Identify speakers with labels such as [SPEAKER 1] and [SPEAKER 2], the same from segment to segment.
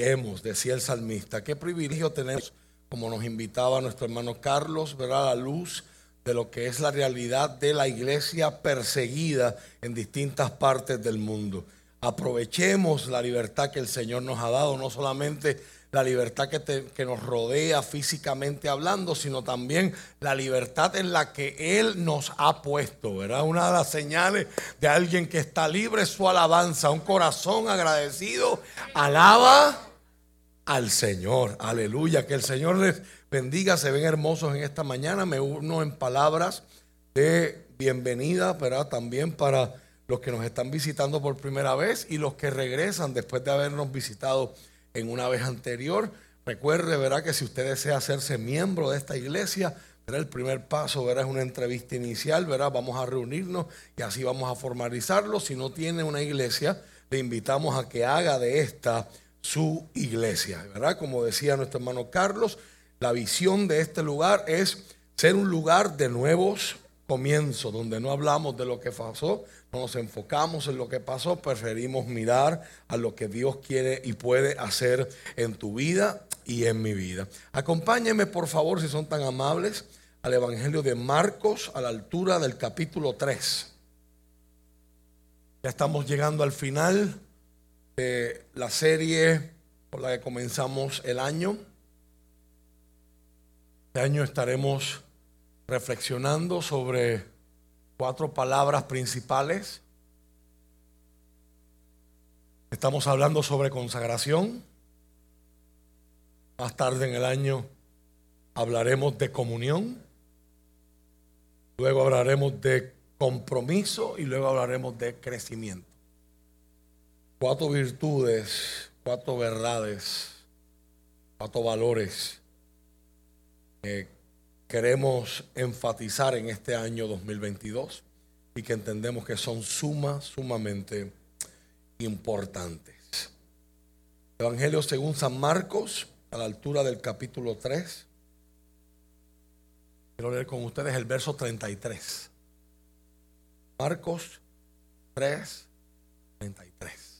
[SPEAKER 1] Hemos, decía el salmista, qué privilegio tenemos, como nos invitaba nuestro hermano Carlos, ver a la luz de lo que es la realidad de la iglesia perseguida en distintas partes del mundo. Aprovechemos la libertad que el Señor nos ha dado, no solamente la libertad que, que, nos rodea físicamente hablando, sino también la libertad en la que Él nos ha puesto, ¿verdad? Una de las señales de alguien que está libre es su alabanza, un corazón agradecido, alaba al Señor, aleluya, que el Señor les bendiga, se ven hermosos en esta mañana, me uno en palabras de bienvenida, ¿verdad? También para los que nos están visitando por primera vez y los que regresan después de habernos visitado en una vez anterior. Recuerde, verá que si usted desea hacerse miembro de esta iglesia, verá el primer paso, verá es una entrevista inicial, verá vamos a reunirnos y así vamos a formalizarlo. Si no tiene una iglesia, le invitamos a que haga de esta su iglesia, ¿verdad? Como decía nuestro hermano Carlos, la visión de este lugar es ser un lugar de nuevos comienzos, donde no hablamos de lo que pasó, no nos enfocamos en lo que pasó, preferimos mirar a lo que Dios quiere y puede hacer en tu vida y en mi vida. Acompáñenme, por favor, si son tan amables, al Evangelio de Marcos a la altura del capítulo 3. Ya estamos llegando al final la serie por la que comenzamos el año. Este año estaremos reflexionando sobre cuatro palabras principales. Estamos hablando sobre consagración. Más tarde en el año hablaremos de comunión. Luego hablaremos de compromiso y luego hablaremos de crecimiento. Cuatro virtudes, cuatro verdades, cuatro valores que queremos enfatizar en este año 2022 y que entendemos que son suma, sumamente importantes. Evangelio según San Marcos, a la altura del capítulo 3. Quiero leer con ustedes el verso 33. Marcos 3, 33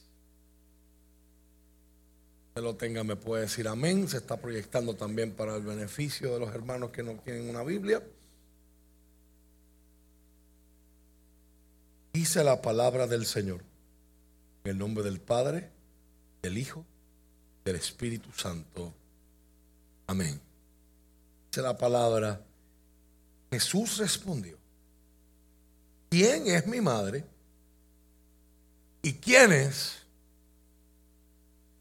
[SPEAKER 1] lo tenga me puede decir amén. Se está proyectando también para el beneficio de los hermanos que no tienen una Biblia. Dice la palabra del Señor. En el nombre del Padre, del Hijo, del Espíritu Santo. Amén. Dice la palabra. Jesús respondió. ¿Quién es mi madre? ¿Y quién es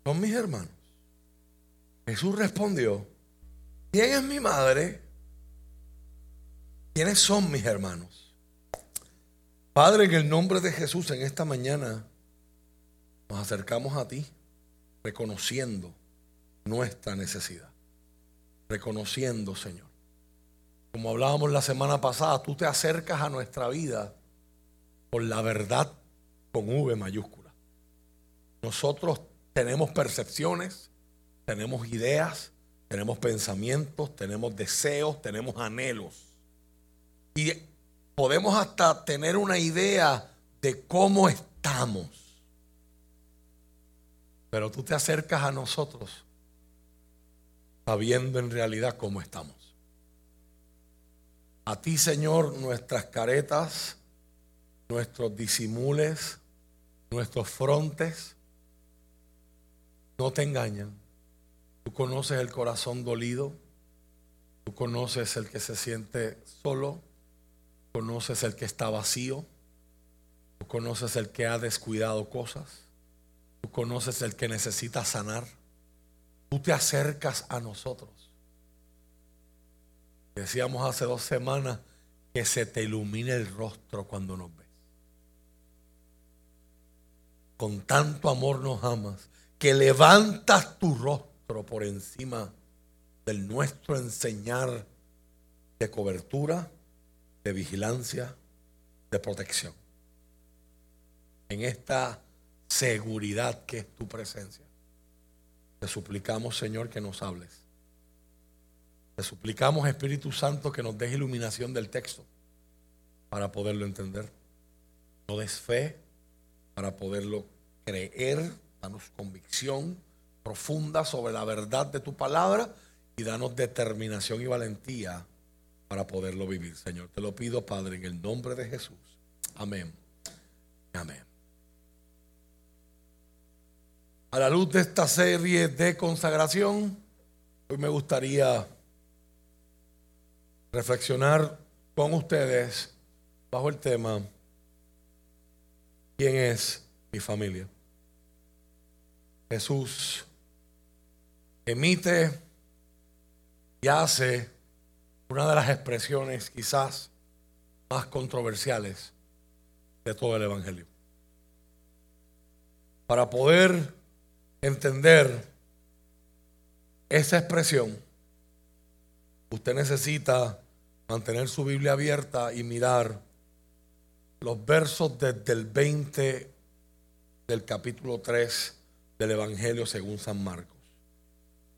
[SPEAKER 1] son mis hermanos. Jesús respondió, ¿quién es mi madre? ¿Quiénes son mis hermanos? Padre, en el nombre de Jesús, en esta mañana nos acercamos a ti reconociendo nuestra necesidad. Reconociendo, Señor. Como hablábamos la semana pasada, tú te acercas a nuestra vida por la verdad con V mayúscula. Nosotros tenemos percepciones, tenemos ideas, tenemos pensamientos, tenemos deseos, tenemos anhelos. Y podemos hasta tener una idea de cómo estamos. Pero tú te acercas a nosotros sabiendo en realidad cómo estamos. A ti, Señor, nuestras caretas, nuestros disimules, nuestros frontes, no te engañan. Tú conoces el corazón dolido. Tú conoces el que se siente solo. Conoces el que está vacío. Tú conoces el que ha descuidado cosas. Tú conoces el que necesita sanar. Tú te acercas a nosotros. Decíamos hace dos semanas que se te ilumine el rostro cuando nos ves. Con tanto amor nos amas que levantas tu rostro por encima del nuestro enseñar de cobertura, de vigilancia, de protección. En esta seguridad que es tu presencia. Te suplicamos, Señor, que nos hables. Te suplicamos, Espíritu Santo, que nos des iluminación del texto para poderlo entender. No des fe para poderlo creer danos convicción, profunda sobre la verdad de tu palabra y danos determinación y valentía para poderlo vivir, Señor. Te lo pido, Padre, en el nombre de Jesús. Amén. Amén. A la luz de esta serie de consagración, hoy me gustaría reflexionar con ustedes bajo el tema ¿Quién es mi familia? Jesús emite y hace una de las expresiones quizás más controversiales de todo el Evangelio. Para poder entender esa expresión, usted necesita mantener su Biblia abierta y mirar los versos desde el 20 del capítulo 3 del Evangelio según San Marcos.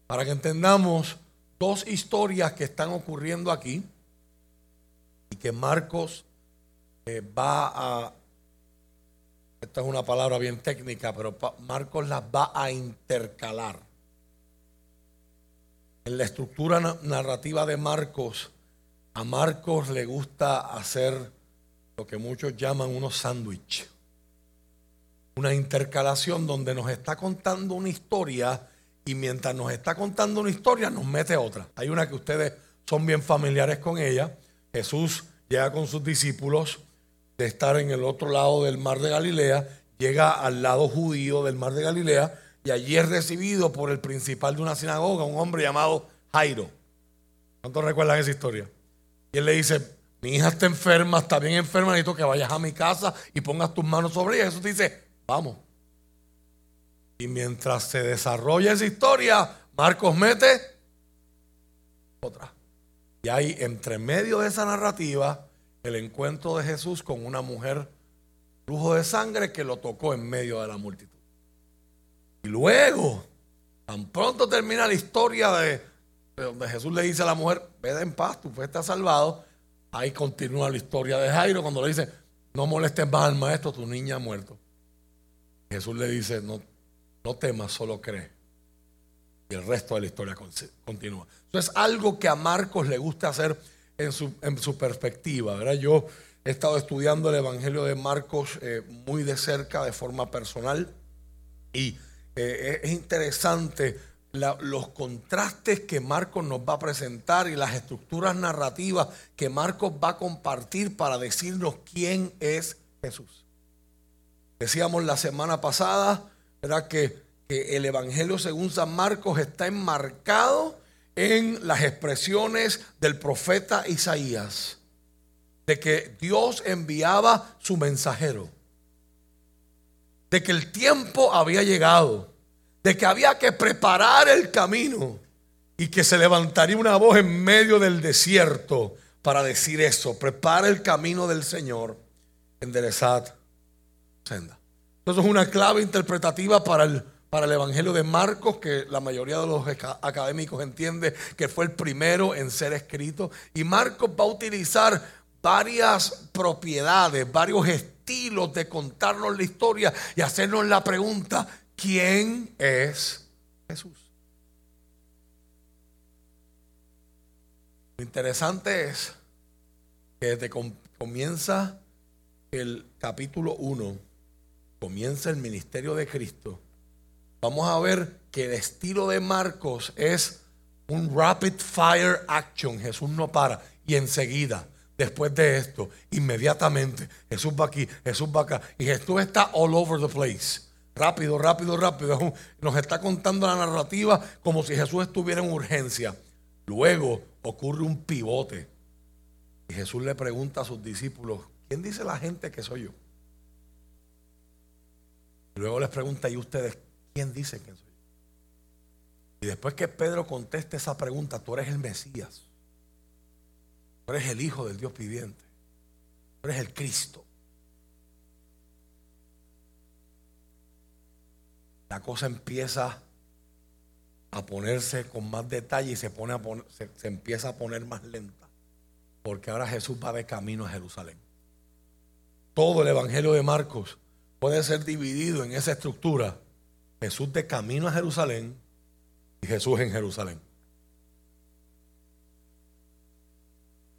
[SPEAKER 1] Para que entendamos dos historias que están ocurriendo aquí y que Marcos eh, va a, esta es una palabra bien técnica, pero Marcos las va a intercalar. En la estructura narrativa de Marcos, a Marcos le gusta hacer lo que muchos llaman unos sándwiches. Una intercalación donde nos está contando una historia y mientras nos está contando una historia nos mete otra. Hay una que ustedes son bien familiares con ella. Jesús llega con sus discípulos de estar en el otro lado del mar de Galilea, llega al lado judío del mar de Galilea y allí es recibido por el principal de una sinagoga, un hombre llamado Jairo. ¿Cuántos recuerdan esa historia? Y él le dice, mi hija está enferma, está bien enferma, necesito que vayas a mi casa y pongas tus manos sobre ella. Jesús dice, vamos. Y mientras se desarrolla esa historia, Marcos mete otra. Y hay entre medio de esa narrativa el encuentro de Jesús con una mujer flujo de sangre que lo tocó en medio de la multitud. Y luego, tan pronto termina la historia de, donde Jesús le dice a la mujer, vete en paz, tu fe está salvado. Ahí continúa la historia de Jairo cuando le dice, no molestes más al maestro, tu niña ha muerto. Jesús le dice, no, no temas, solo cree. Y el resto de la historia continúa. Eso es algo que a Marcos le gusta hacer en su, en su perspectiva. ¿verdad? Yo he estado estudiando el Evangelio de Marcos eh, muy de cerca, de forma personal. Y eh, es interesante los contrastes que Marcos nos va a presentar y las estructuras narrativas que Marcos va a compartir para decirnos quién es Jesús. Decíamos la semana pasada, ¿verdad? Que, que el Evangelio según San Marcos está enmarcado en las expresiones del profeta Isaías, de que Dios enviaba su mensajero, de que el tiempo había llegado de que había que preparar el camino y que se levantaría una voz en medio del desierto para decir eso, prepara el camino del Señor, enderezad senda. Entonces es una clave interpretativa para el, para el Evangelio de Marcos, que la mayoría de los académicos entiende que fue el primero en ser escrito. Y Marcos va a utilizar varias propiedades, varios estilos de contarnos la historia y hacernos la pregunta, ¿Quién es Jesús? Lo interesante es que desde comienza el capítulo 1, comienza el ministerio de Cristo, vamos a ver que el estilo de Marcos es un rapid fire action. Jesús no para. Y enseguida, después de esto, inmediatamente, Jesús va aquí, Jesús va acá. Y Jesús está all over the place. Rápido, rápido, rápido. Nos está contando la narrativa como si Jesús estuviera en urgencia. Luego ocurre un pivote. Y Jesús le pregunta a sus discípulos, ¿quién dice la gente que soy yo? Luego les pregunta, ¿y ustedes quién dicen que soy? Y después que Pedro conteste esa pregunta, tú eres el Mesías. Tú eres el Hijo del Dios viviente. Tú eres el Cristo. la cosa empieza a ponerse con más detalle y se, pone a se, empieza a poner más lenta. Porque ahora Jesús va de camino a Jerusalén. Todo el Evangelio de Marcos puede ser dividido en esa estructura Jesús de camino a Jerusalén y Jesús en Jerusalén.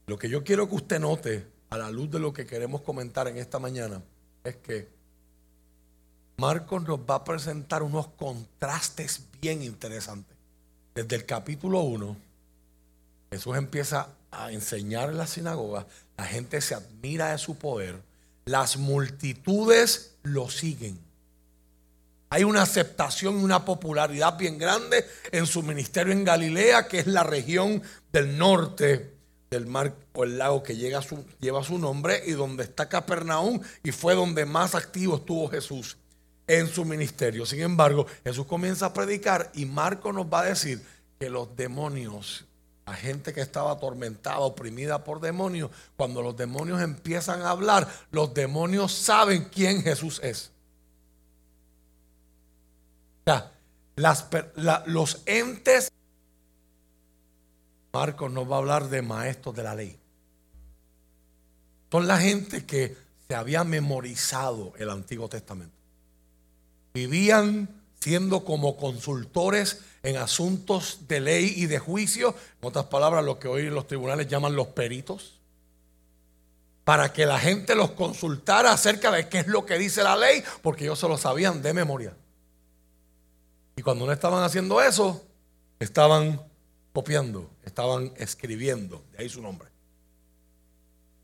[SPEAKER 1] Lo que yo quiero que usted note a la luz de lo que queremos comentar en esta mañana es que Marcos nos va a presentar unos contrastes bien interesantes. Desde el capítulo 1, Jesús empieza a enseñar en la sinagoga, la gente se admira de su poder, las multitudes lo siguen. Hay una aceptación y una popularidad bien grande en su ministerio en Galilea, que es la región del norte del mar o el lago que lleva su nombre y donde está Capernaum y fue donde más activo estuvo Jesús en su ministerio. Sin embargo, Jesús comienza a predicar y Marco nos va a decir que los demonios, la gente que estaba atormentada, oprimida por demonios, cuando los demonios empiezan a hablar, los demonios saben quién Jesús es. O sea, los entes Marcos nos va a hablar de maestros de la ley. Son la gente que se había memorizado el Antiguo Testamento. Vivían siendo como consultores en asuntos de ley y de juicio, en otras palabras, lo que hoy los tribunales llaman los peritos, para que la gente los consultara acerca de qué es lo que dice la ley, porque ellos se lo sabían de memoria. Y cuando no estaban haciendo eso, estaban copiando, estaban escribiendo, de ahí su nombre,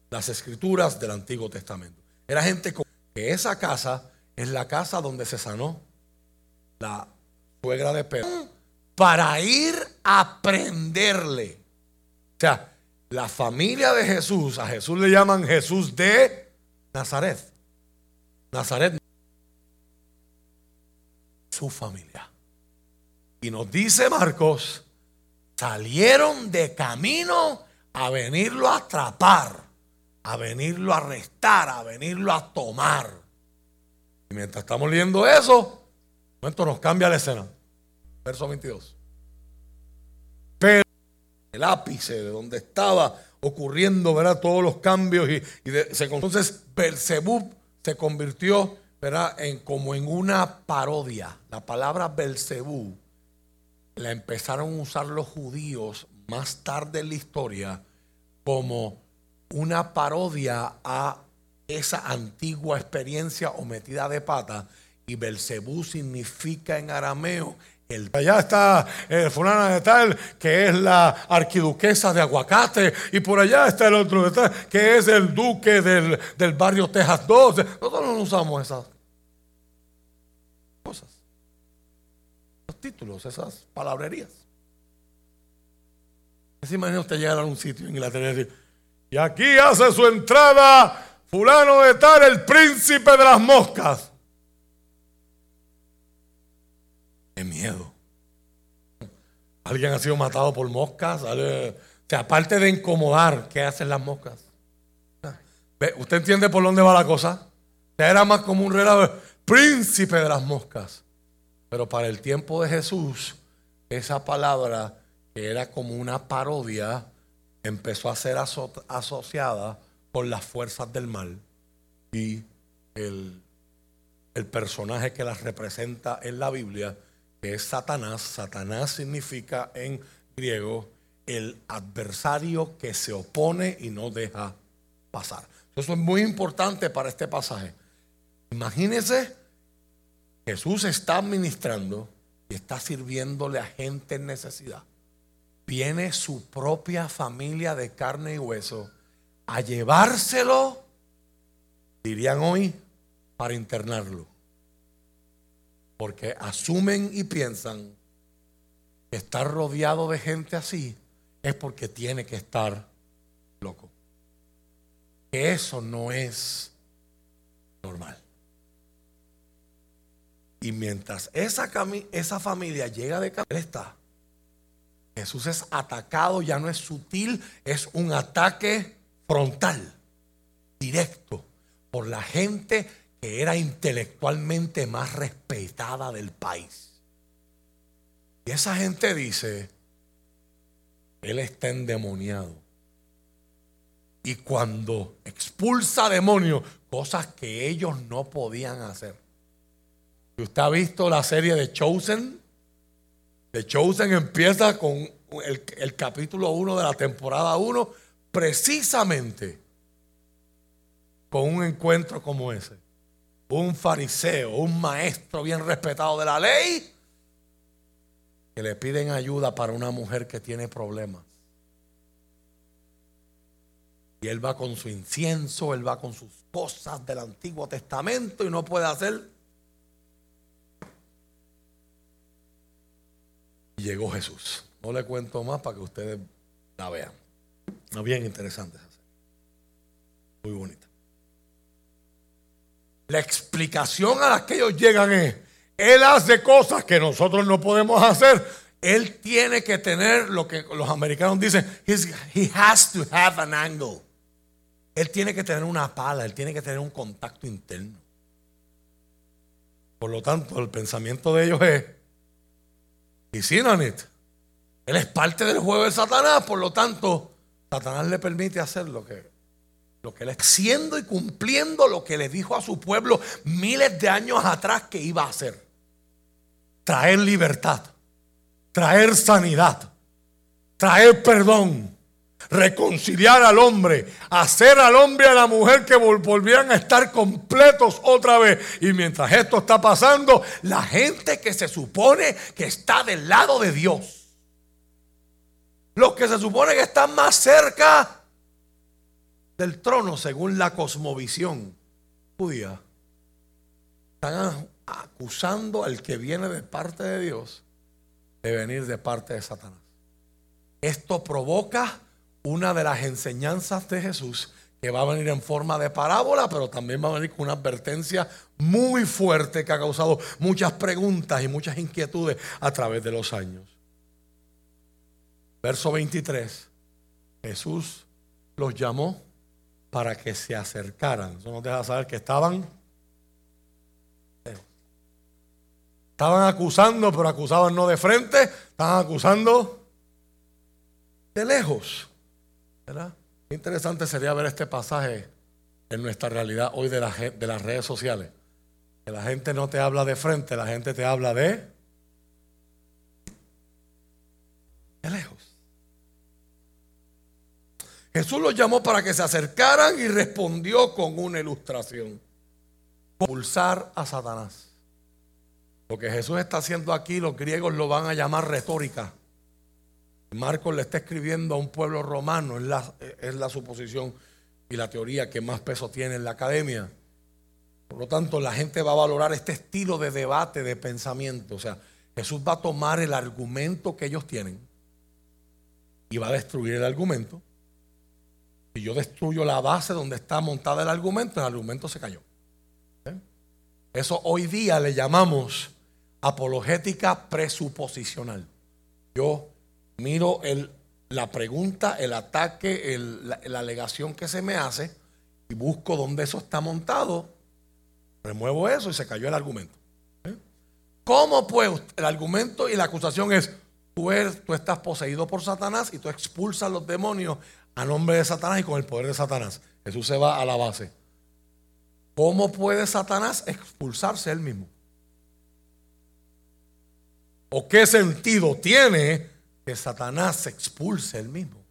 [SPEAKER 1] las escrituras del Antiguo Testamento. Era gente que esa casa es la casa donde se sanó la suegra de Pedro para ir a aprenderle. O sea, la familia de Jesús, a Jesús le llaman Jesús de Nazaret. Nazaret, su familia. Y nos dice Marcos salieron de camino a venirlo a atrapar, a venirlo a arrestar, a venirlo a tomar. Y mientras estamos leyendo eso, momento nos cambia la escena. Verso 22. Pero el ápice de donde estaba ocurriendo, ¿verdad? Todos los cambios y, entonces Belzebub se convirtió, ¿verdad? En como en una parodia. La palabra Belzebub la empezaron a usar los judíos más tarde en la historia como una parodia a esa antigua experiencia o metida de pata. Y Belcebú significa en arameo el, allá está el fulana de tal, que es la arquiduquesa de aguacate, y por allá está el otro de que es el duque del, del barrio Texas 12. Nosotros no usamos esas títulos, esas palabrerías. ¿Se imagina usted llegar a un sitio en Inglaterra y decir, y aquí hace su entrada fulano de tal, el príncipe de las moscas? Qué miedo. ¿Alguien ha sido matado por moscas? O sea, aparte de incomodar, ¿qué hacen las moscas? ¿Usted entiende por dónde va la cosa? Era más como un relato, príncipe de las moscas. Pero para el tiempo de Jesús, esa palabra, que era como una parodia, empezó a ser asociada con las fuerzas del mal. Y el, el personaje que las representa en la Biblia, que es Satanás, Satanás significa en griego el adversario que se opone y no deja pasar. Eso es muy importante para este pasaje. Imagínense Jesús está administrando y está sirviéndole a gente en necesidad. Viene su propia familia de carne y hueso a llevárselo, dirían hoy, para internarlo. Porque asumen y piensan que estar rodeado de gente así es porque tiene que estar loco. Que eso no es normal. Y mientras esa, familia llega de camino, está. Jesús es atacado, ya no es sutil, es un ataque frontal, directo, por la gente era intelectualmente más respetada del país. Y esa gente dice, Él está endemoniado. Y cuando expulsa demonios, cosas que ellos no podían hacer Usted ha visto la serie de Chosen. The Chosen empieza con el, el capítulo 1 de la temporada 1, precisamente con un encuentro como ese. Un fariseo, un maestro bien respetado de la ley, que le piden ayuda para una mujer que tiene problemas. Y él va con su incienso, él va con sus cosas del Antiguo Testamento y no puede hacer. Y llegó Jesús. No le cuento más para que ustedes la vean. Bien interesante. Muy bonita. La explicación a la que ellos llegan es, Él hace cosas que nosotros no podemos hacer. Él tiene que tener lo que los americanos dicen, he has to have an angle. Él tiene que tener una pala, él tiene que tener un contacto interno. Por lo tanto, el pensamiento de ellos es, y sin Él es parte del juego de Satanás, por lo tanto, Satanás le permite hacer lo que lo que él siendo y cumpliendo lo que le dijo a su pueblo miles de años atrás que iba a hacer. Traer libertad, traer sanidad, traer perdón, reconciliar al hombre, hacer al hombre y a la mujer que volvieran a estar completos otra vez. Y mientras esto está pasando, la gente que se supone que está del lado de Dios, los que se supone que están más cerca del trono según la cosmovisión judía, están acusando al que viene de parte de Dios de venir de parte de Satanás. Esto provoca una de las enseñanzas de Jesús que va a venir en forma de parábola, pero también va a venir con una advertencia muy fuerte que ha causado muchas preguntas y muchas inquietudes a través de los años. Verso 23. Jesús los llamó para que se acercaran. Eso nos deja saber que estaban. Estaban acusando, pero acusaban no de frente, estaban acusando de lejos. ¿Verdad? interesante sería ver este pasaje en nuestra realidad hoy de, de las redes sociales. Que la gente no te habla de frente, la gente te habla de, de lejos. Jesús los llamó para que se acercaran y respondió con una ilustración. Pulsar a Satanás. Lo que Jesús está haciendo aquí, los griegos lo van a llamar retórica. Marcos le está escribiendo a un pueblo romano, es la, es la suposición y la teoría que más peso tiene en la academia. Por lo tanto, la gente va a valorar este estilo de debate, de pensamiento. O sea, Jesús va a tomar el argumento que ellos tienen y va a destruir el argumento si yo destruyo la base donde está montada el argumento, el argumento se cayó. ¿Eh? Eso hoy día le llamamos apologética presuposicional. Yo miro el, la pregunta, el ataque, la, alegación que se me hace y busco dónde eso está montado, remuevo eso y se cayó el argumento. ¿Eh? ¿Cómo pues el argumento y la acusación es, tú, eres, tú estás poseído por Satanás y tú expulsas los demonios a nombre de Satanás y con el poder de Satanás. Jesús se va a la base. ¿Cómo puede Satanás expulsarse él mismo? ¿O qué sentido tiene que Satanás se expulse él mismo?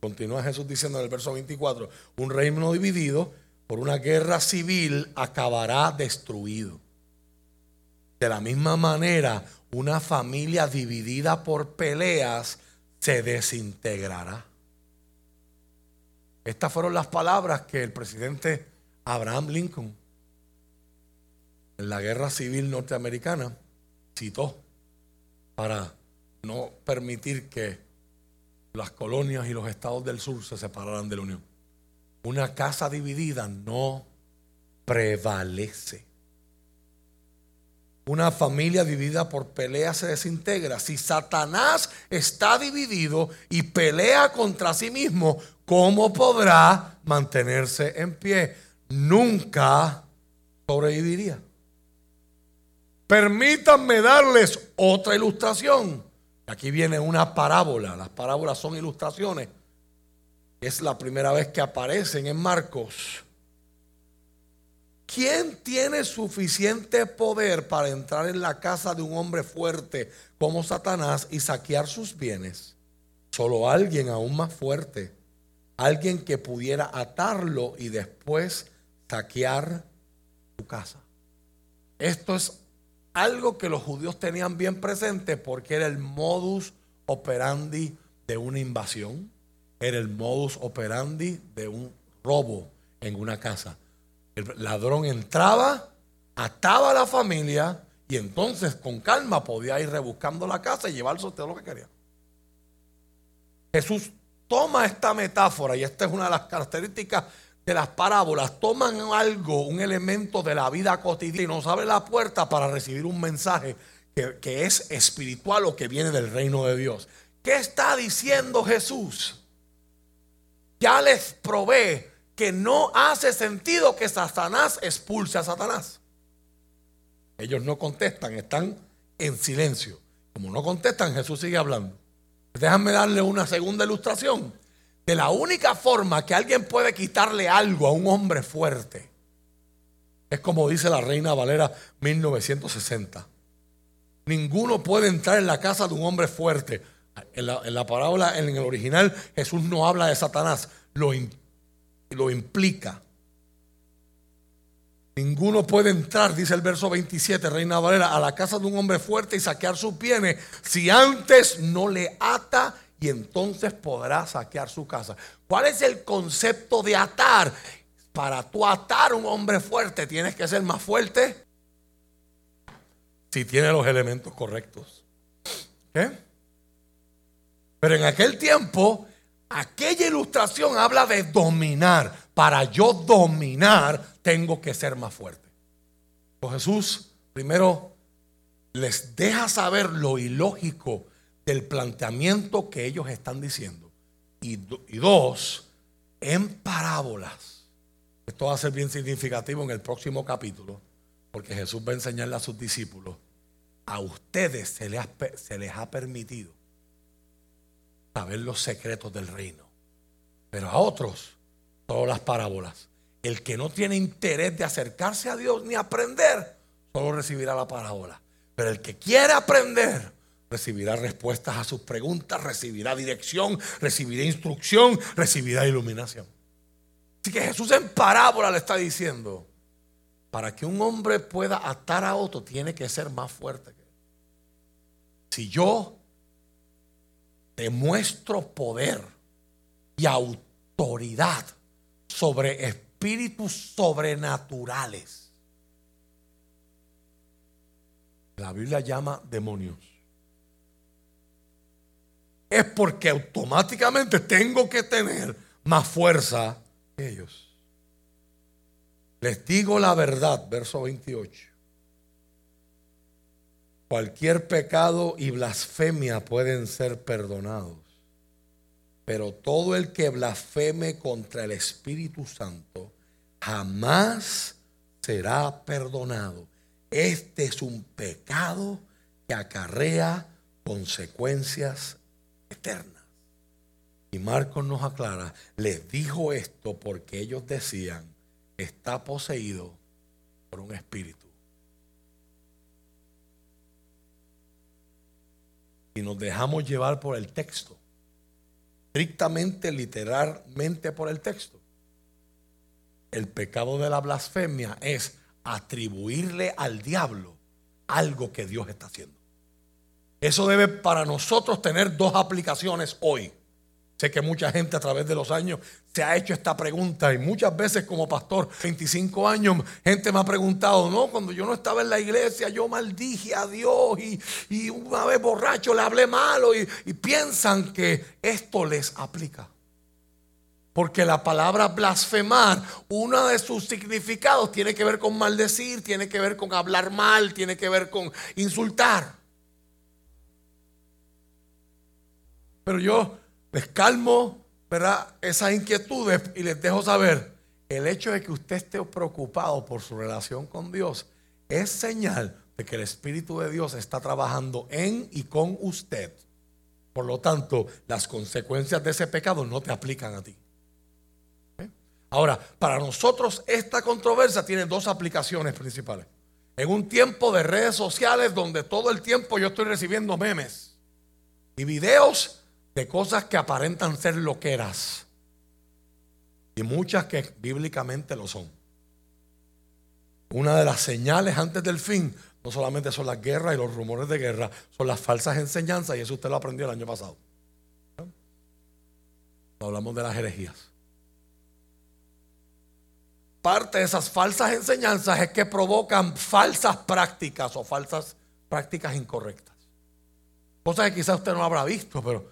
[SPEAKER 1] Continúa Jesús diciendo en el verso 24, un reino dividido por una guerra civil acabará destruido. De la misma manera, una familia dividida por peleas se desintegrará. Estas fueron las palabras que el presidente Abraham Lincoln en la guerra civil norteamericana citó para no permitir que las colonias y los estados del sur se separaran de la Unión. Una casa dividida no prevalece. Una familia dividida por pelea se desintegra. Si Satanás está dividido y pelea contra sí mismo, ¿cómo podrá mantenerse en pie? Nunca sobreviviría. Permítanme darles otra ilustración. Aquí viene una parábola. Las parábolas son ilustraciones. Es la primera vez que aparecen en Marcos. ¿quién tiene suficiente poder para entrar en la casa de un hombre fuerte como Satanás y saquear sus bienes? Solo alguien aún más fuerte, alguien que pudiera atarlo y después saquear su casa. Esto es algo que los judíos tenían bien presente porque era el modus operandi de una invasión, era el modus operandi de un robo en una casa. El ladrón entraba, ataba a la familia y entonces con calma podía ir rebuscando la casa y llevarse todo lo que quería. Jesús toma esta metáfora y esta es una de las características de las parábolas. Toman algo, un elemento de la vida cotidiana y nos abre la puerta para recibir un mensaje que, es espiritual o que viene del reino de Dios. ¿Qué está diciendo Jesús? Ya les probé que no hace sentido que Satanás expulse a Satanás. Ellos no contestan, están en silencio. Como no contestan, Jesús sigue hablando. Déjame darle una segunda ilustración. De la única forma que alguien puede quitarle algo a un hombre fuerte es como dice la Reina Valera 1960. Ninguno puede entrar en la casa de un hombre fuerte. En la, parábola, en el original, Jesús no habla de Satanás, lo, lo implica. Ninguno puede entrar, dice el verso 27, Reina Valera, a la casa de un hombre fuerte y saquear sus bienes si antes no le ata y entonces podrá saquear su casa. ¿Cuál es el concepto de atar? Para tú atar a un hombre fuerte, tienes que ser más fuerte si tiene los elementos correctos. Pero en aquel tiempo, aquella ilustración habla de dominar. Para yo dominar, tengo que ser más fuerte. Pues Jesús primero les deja saber lo ilógico del planteamiento que ellos están diciendo. Y, dos, en parábolas. Esto va a ser bien significativo en el próximo capítulo, porque Jesús va a enseñarle a sus discípulos, a ustedes se les ha permitido saber los secretos del reino, pero a otros, todas las parábolas. El que no tiene interés de acercarse a Dios ni aprender, solo recibirá la parábola. Pero el que quiere aprender, recibirá respuestas a sus preguntas, recibirá dirección, recibirá instrucción, recibirá iluminación. Así que Jesús en parábola le está diciendo, para que un hombre pueda atar a otro, tiene que ser más fuerte que él. Si yo demuestro poder y autoridad sobre espíritus sobrenaturales, la Biblia llama demonios es porque automáticamente tengo que tener más fuerza que ellos. Les digo la verdad, verso 28. Cualquier pecado y blasfemia pueden ser perdonados, pero todo el que blasfeme contra el Espíritu Santo jamás será perdonado. Este es un pecado que acarrea consecuencias eternas. Y Marcos nos aclara, les dijo esto porque ellos decían, está poseído por un espíritu. Y nos dejamos llevar por el texto, estrictamente, literalmente por el texto. El pecado de la blasfemia es atribuirle al diablo algo que Dios está haciendo. Eso debe para nosotros tener dos aplicaciones hoy. Sé que mucha gente a través de los años se ha hecho esta pregunta y muchas veces como pastor, 25 años, gente me ha preguntado, no, cuando yo no estaba en la iglesia yo maldije a Dios y, una vez borracho le hablé malo y, y piensan que esto les aplica. Porque la palabra blasfemar, uno de sus significados tiene que ver con maldecir, tiene que ver con hablar mal, tiene que ver con insultar. Pero yo les calmo, ¿verdad? Esas inquietudes y les dejo saber, el hecho de que usted esté preocupado por su relación con Dios es señal de que el Espíritu de Dios está trabajando en y con usted. Por lo tanto, las consecuencias de ese pecado no te aplican a ti. ¿Eh? Ahora, para nosotros esta controversia tiene dos aplicaciones principales. En un tiempo de redes sociales donde todo el tiempo yo estoy recibiendo memes y videos de cosas que aparentan ser loqueras y muchas que bíblicamente lo son. Una de las señales antes del fin no solamente son las guerras y los rumores de guerra, son las falsas enseñanzas y eso usted lo aprendió el año pasado. Hablamos de las herejías. Parte de esas falsas enseñanzas es que provocan falsas prácticas o falsas prácticas incorrectas. Cosas que quizás usted no habrá visto, pero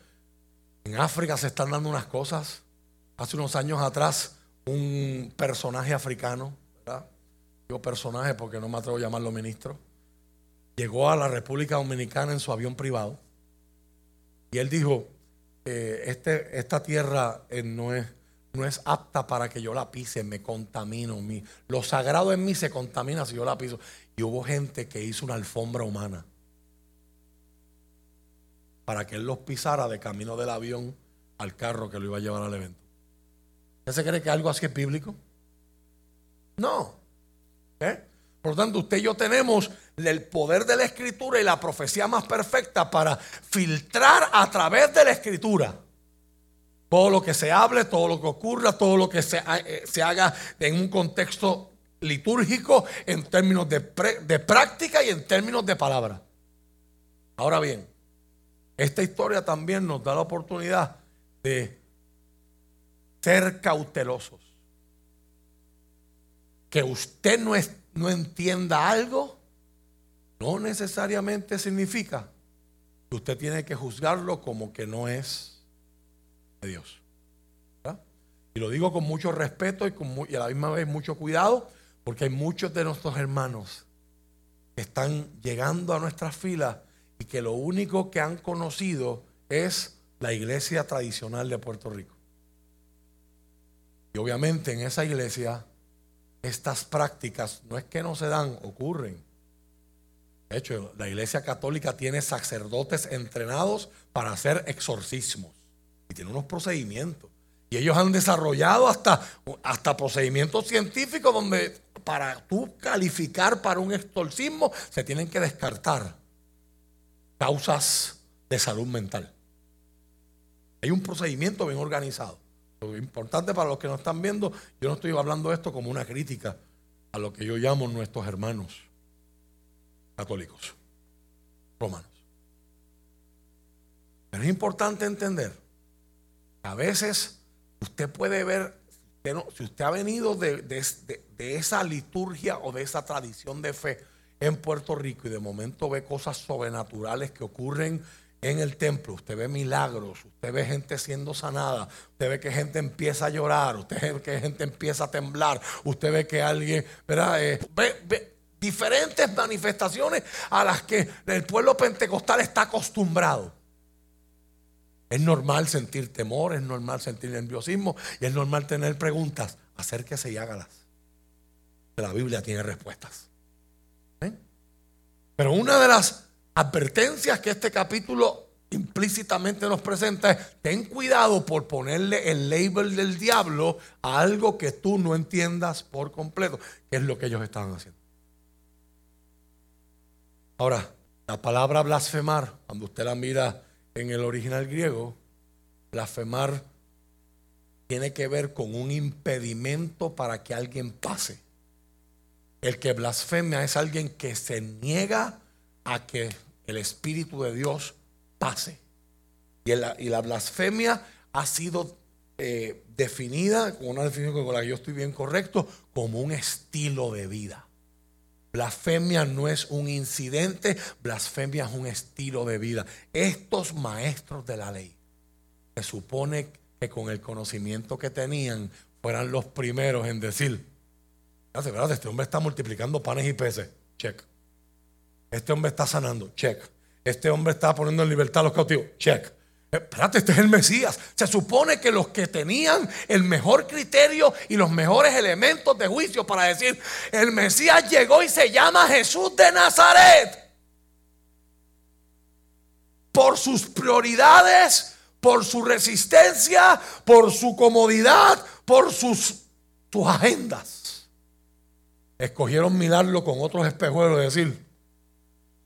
[SPEAKER 1] en África se están dando unas cosas. Hace unos años atrás, un personaje africano, ¿verdad? Digo personaje porque no me atrevo a llamarlo ministro llegó a la República Dominicana en su avión privado y él dijo, eh, este, esta tierra eh, no, es, no es apta para que yo la pise, me contamino. Mi, lo sagrado en mí se contamina si yo la piso. Y hubo gente que hizo una alfombra humana para que él los pisara de camino del avión al carro que lo iba a llevar al evento. ¿Usted se cree que algo así es bíblico? No. ¿Eh? Por lo tanto, usted y yo tenemos el poder de la escritura y la profecía más perfecta para filtrar a través de la escritura todo lo que se hable, todo lo que ocurra, todo lo que se, eh, haga en un contexto litúrgico, en términos de, de práctica y en términos de palabra. Ahora bien, esta historia también nos da la oportunidad de ser cautelosos. Que usted no es no entienda algo, no necesariamente significa que usted tiene que juzgarlo como que no es de Dios. Y lo digo con mucho respeto y, con, y a la misma vez mucho cuidado, porque hay muchos de nuestros hermanos que están llegando a nuestras filas y que lo único que han conocido es la iglesia tradicional de Puerto Rico. Y obviamente en esa iglesia estas prácticas no es que no se dan, ocurren. De hecho, la Iglesia Católica tiene sacerdotes entrenados para hacer exorcismos y tiene unos procedimientos. Y ellos han desarrollado hasta, hasta procedimientos científicos donde para tú calificar para un exorcismo se tienen que descartar causas de salud mental. Hay un procedimiento bien organizado. Lo importante para los que nos están viendo, yo no estoy hablando esto como una crítica a lo que yo llamo nuestros hermanos católicos, romanos. Pero es importante entender que a veces usted puede ver, si usted ha venido de, de esa liturgia o de esa tradición de fe en Puerto Rico y de momento ve cosas sobrenaturales que ocurren en el templo, usted ve milagros, usted ve gente siendo sanada, usted ve que gente empieza a llorar, usted ve que gente empieza a temblar, usted ve que alguien, ¿verdad? Eh, ve, diferentes manifestaciones a las que el pueblo pentecostal está acostumbrado. Es normal sentir temor, es normal sentir nerviosismo y es normal tener preguntas. Acérquese y hágalas. La Biblia tiene respuestas. Pero una de las advertencias que este capítulo implícitamente nos presenta es, ten cuidado por ponerle el label del diablo a algo que tú no entiendas por completo, que es lo que ellos estaban haciendo. Ahora, la palabra blasfemar, cuando usted la mira en el original griego, blasfemar tiene que ver con un impedimento para que alguien pase. El que blasfemia es alguien que se niega a que el Espíritu de Dios pase. Y, la blasfemia ha sido eh, definida, con una definición con la que yo estoy bien correcto, como un estilo de vida. Blasfemia no es un incidente, blasfemia es un estilo de vida. Estos maestros de la ley, se supone que con el conocimiento que tenían, fueran los primeros en decir, este hombre está multiplicando panes y peces, check. Este hombre está sanando. Check. Este hombre está poniendo en libertad a los cautivos. Check. Espérate, este es el Mesías. Se supone que los que tenían el mejor criterio y los mejores elementos de juicio para decir, el Mesías llegó y se llama Jesús de Nazaret. Por sus prioridades, por su resistencia, por su comodidad, por sus agendas, escogieron mirarlo con otros espejuelos y decir,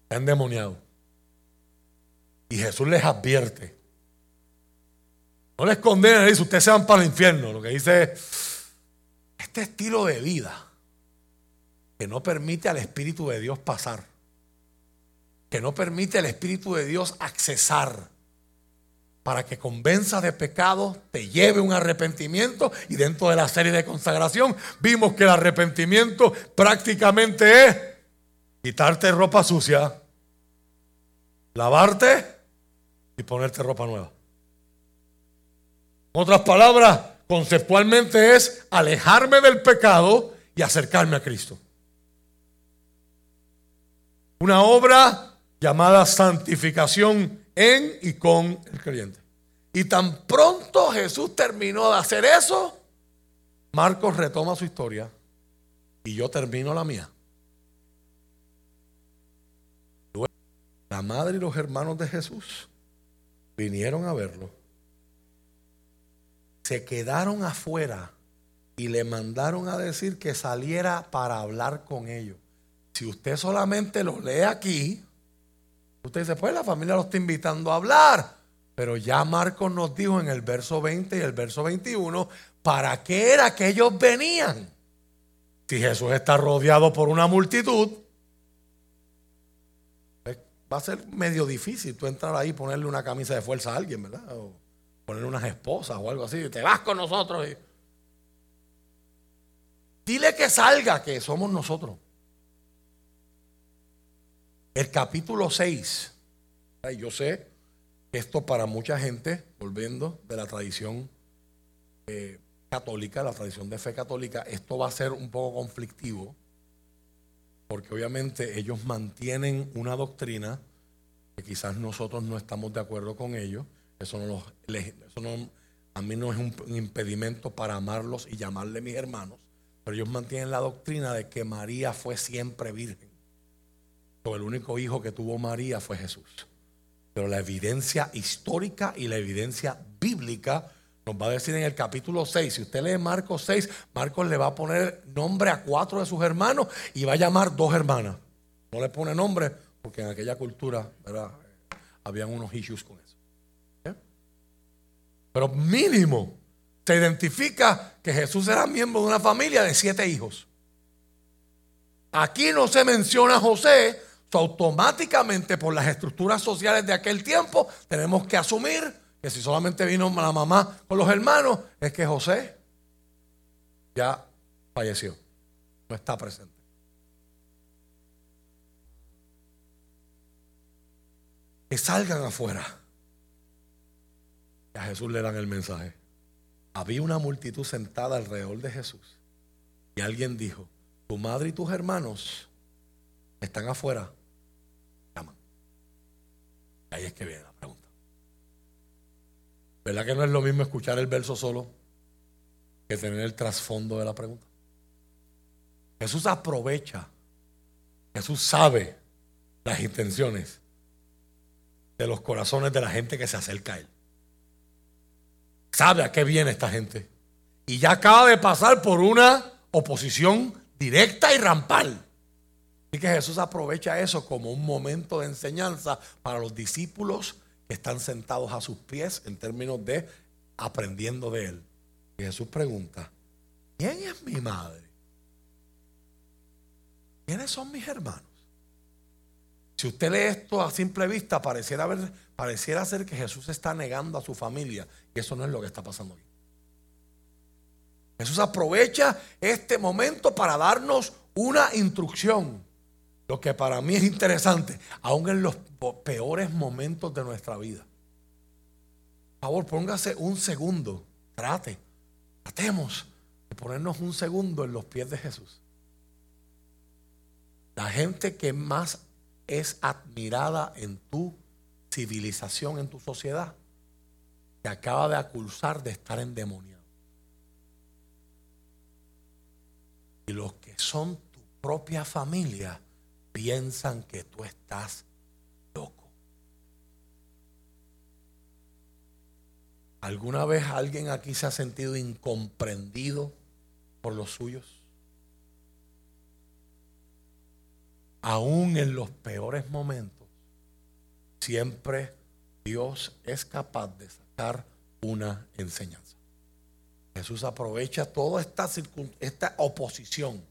[SPEAKER 1] está endemoniado. Y Jesús les advierte. No les condena, dice, ustedes se van para el infierno. Lo que dice es, este estilo de vida que no permite al Espíritu de Dios pasar, que no permite al Espíritu de Dios accesar para que convenza de pecado, te lleve un arrepentimiento y dentro de la serie de consagración vimos que el arrepentimiento prácticamente es quitarte ropa sucia, lavarte y ponerte ropa nueva. Otras palabras, conceptualmente es alejarme del pecado y acercarme a Cristo. Una obra llamada santificación en y con el creyente. Y tan pronto Jesús terminó de hacer eso, Marcos retoma su historia y yo termino la mía. La madre y los hermanos de Jesús vinieron a verlo, se quedaron afuera y le mandaron a decir que saliera para hablar con ellos. Si usted solamente lo lee aquí, usted dice, pues la familia lo está invitando a hablar. Pero ya Marcos nos dijo en el verso 20 y el verso 21, ¿para qué era que ellos venían? Si Jesús está rodeado por una multitud, pues, va a ser medio difícil tú entrar ahí y ponerle una camisa de fuerza a alguien, ¿verdad? O ponerle unas esposas o algo así. Te vas con nosotros. Dile que salga, que somos nosotros. El capítulo 6. Yo sé que esto para mucha gente, volviendo de la tradición eh, católica, la tradición de fe católica, esto va a ser un poco conflictivo, porque obviamente ellos mantienen una doctrina que quizás nosotros no estamos de acuerdo con ellos. Eso no, eso no a mí no es un impedimento para amarlos y llamarle mis hermanos, pero ellos mantienen la doctrina de que María fue siempre virgen el único hijo que tuvo María fue Jesús. Pero la evidencia histórica y la evidencia bíblica nos va a decir en el capítulo 6, si usted lee Marcos 6, Marcos le va a poner nombre a cuatro de sus hermanos y va a llamar dos hermanas. No le pone nombre porque en aquella cultura ¿verdad? habían unos issues con eso. Pero mínimo se identifica que Jesús era miembro de una familia de siete hijos. Aquí no se menciona a José automáticamente por las estructuras sociales de aquel tiempo tenemos que asumir que si solamente vino la mamá con los hermanos, es que José ya falleció, no está presente. Que salgan afuera. Y a Jesús le dan el mensaje. Había una multitud sentada alrededor de Jesús. Y alguien dijo, tu madre y tus hermanos están afuera Ahí es que viene la pregunta. ¿Verdad que no es lo mismo escuchar el verso solo que tener el trasfondo de la pregunta? Jesús aprovecha, Jesús sabe las intenciones de los corazones de la gente que se acerca a Él. Sabe a qué viene esta gente. Y ya acaba de pasar por una oposición directa y rampal. Así que Jesús aprovecha eso como un momento de enseñanza para los discípulos que están sentados a sus pies en términos de aprendiendo de Él. Y Jesús pregunta, ¿quién es mi madre? ¿Quiénes son mis hermanos? Si usted lee esto a simple vista, pareciera, pareciera ser que Jesús está negando a su familia. Y eso no es lo que está pasando aquí. Jesús aprovecha este momento para darnos una instrucción. Lo que para mí es interesante, aún en los peores momentos de nuestra vida. Por favor, póngase un segundo, trate, tratemos de ponernos un segundo en los pies de Jesús. La gente que más es admirada en tu civilización, en tu sociedad, te acaba de acusar de estar endemoniado. Y los que son tu propia familia piensan que tú estás loco. ¿Alguna vez alguien aquí se ha sentido incomprendido por los suyos. Aún en los peores momentos, siempre Dios es capaz de sacar una enseñanza. Jesús aprovecha toda esta, esta oposición.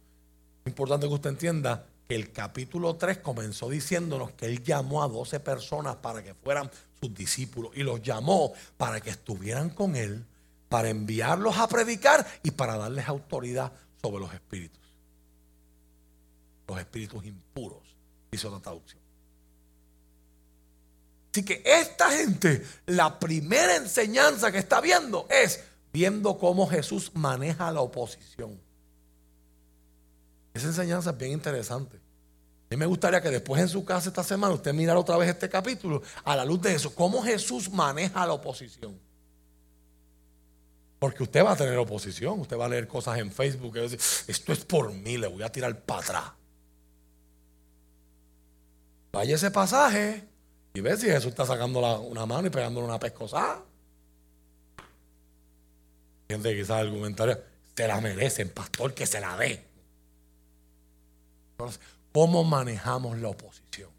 [SPEAKER 1] Importante que usted entienda el capítulo 3 comenzó diciéndonos que Él llamó a 12 personas para que fueran sus discípulos y los llamó para que estuvieran con Él, para enviarlos a predicar y para darles autoridad sobre los espíritus. Los espíritus impuros, dice la traducción. Así que esta gente, la primera enseñanza que está viendo es viendo cómo Jesús maneja la oposición. Esa enseñanza es bien interesante. A mí me gustaría que después en su casa esta semana usted mirara otra vez este capítulo a la luz de eso, cómo Jesús maneja la oposición. Porque usted va a tener oposición, usted va a leer cosas en Facebook y va a decir, esto es por mí, le voy a tirar para atrás. Vaya ese pasaje y ve si Jesús está sacando una mano y pegándole una pescosada. Gente quizás argumentaría, se la merecen, pastor, que se la dé. ¿Cómo manejamos la oposición?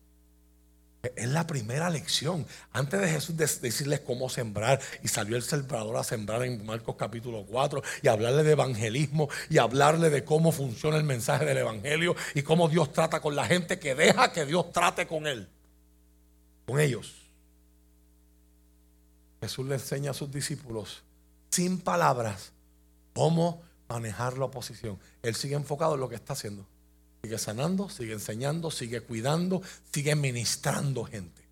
[SPEAKER 1] Es la primera lección. Antes de Jesús decirles cómo sembrar, y salió el sembrador a sembrar en Marcos capítulo 4, y hablarle de evangelismo, y hablarle de cómo funciona el mensaje del evangelio, y cómo Dios trata con la gente que deja que Dios trate con él, con ellos. Jesús le enseña a sus discípulos, sin palabras, cómo manejar la oposición. Él sigue enfocado en lo que está haciendo. Sigue sanando, sigue enseñando, sigue cuidando, sigue ministrando gente.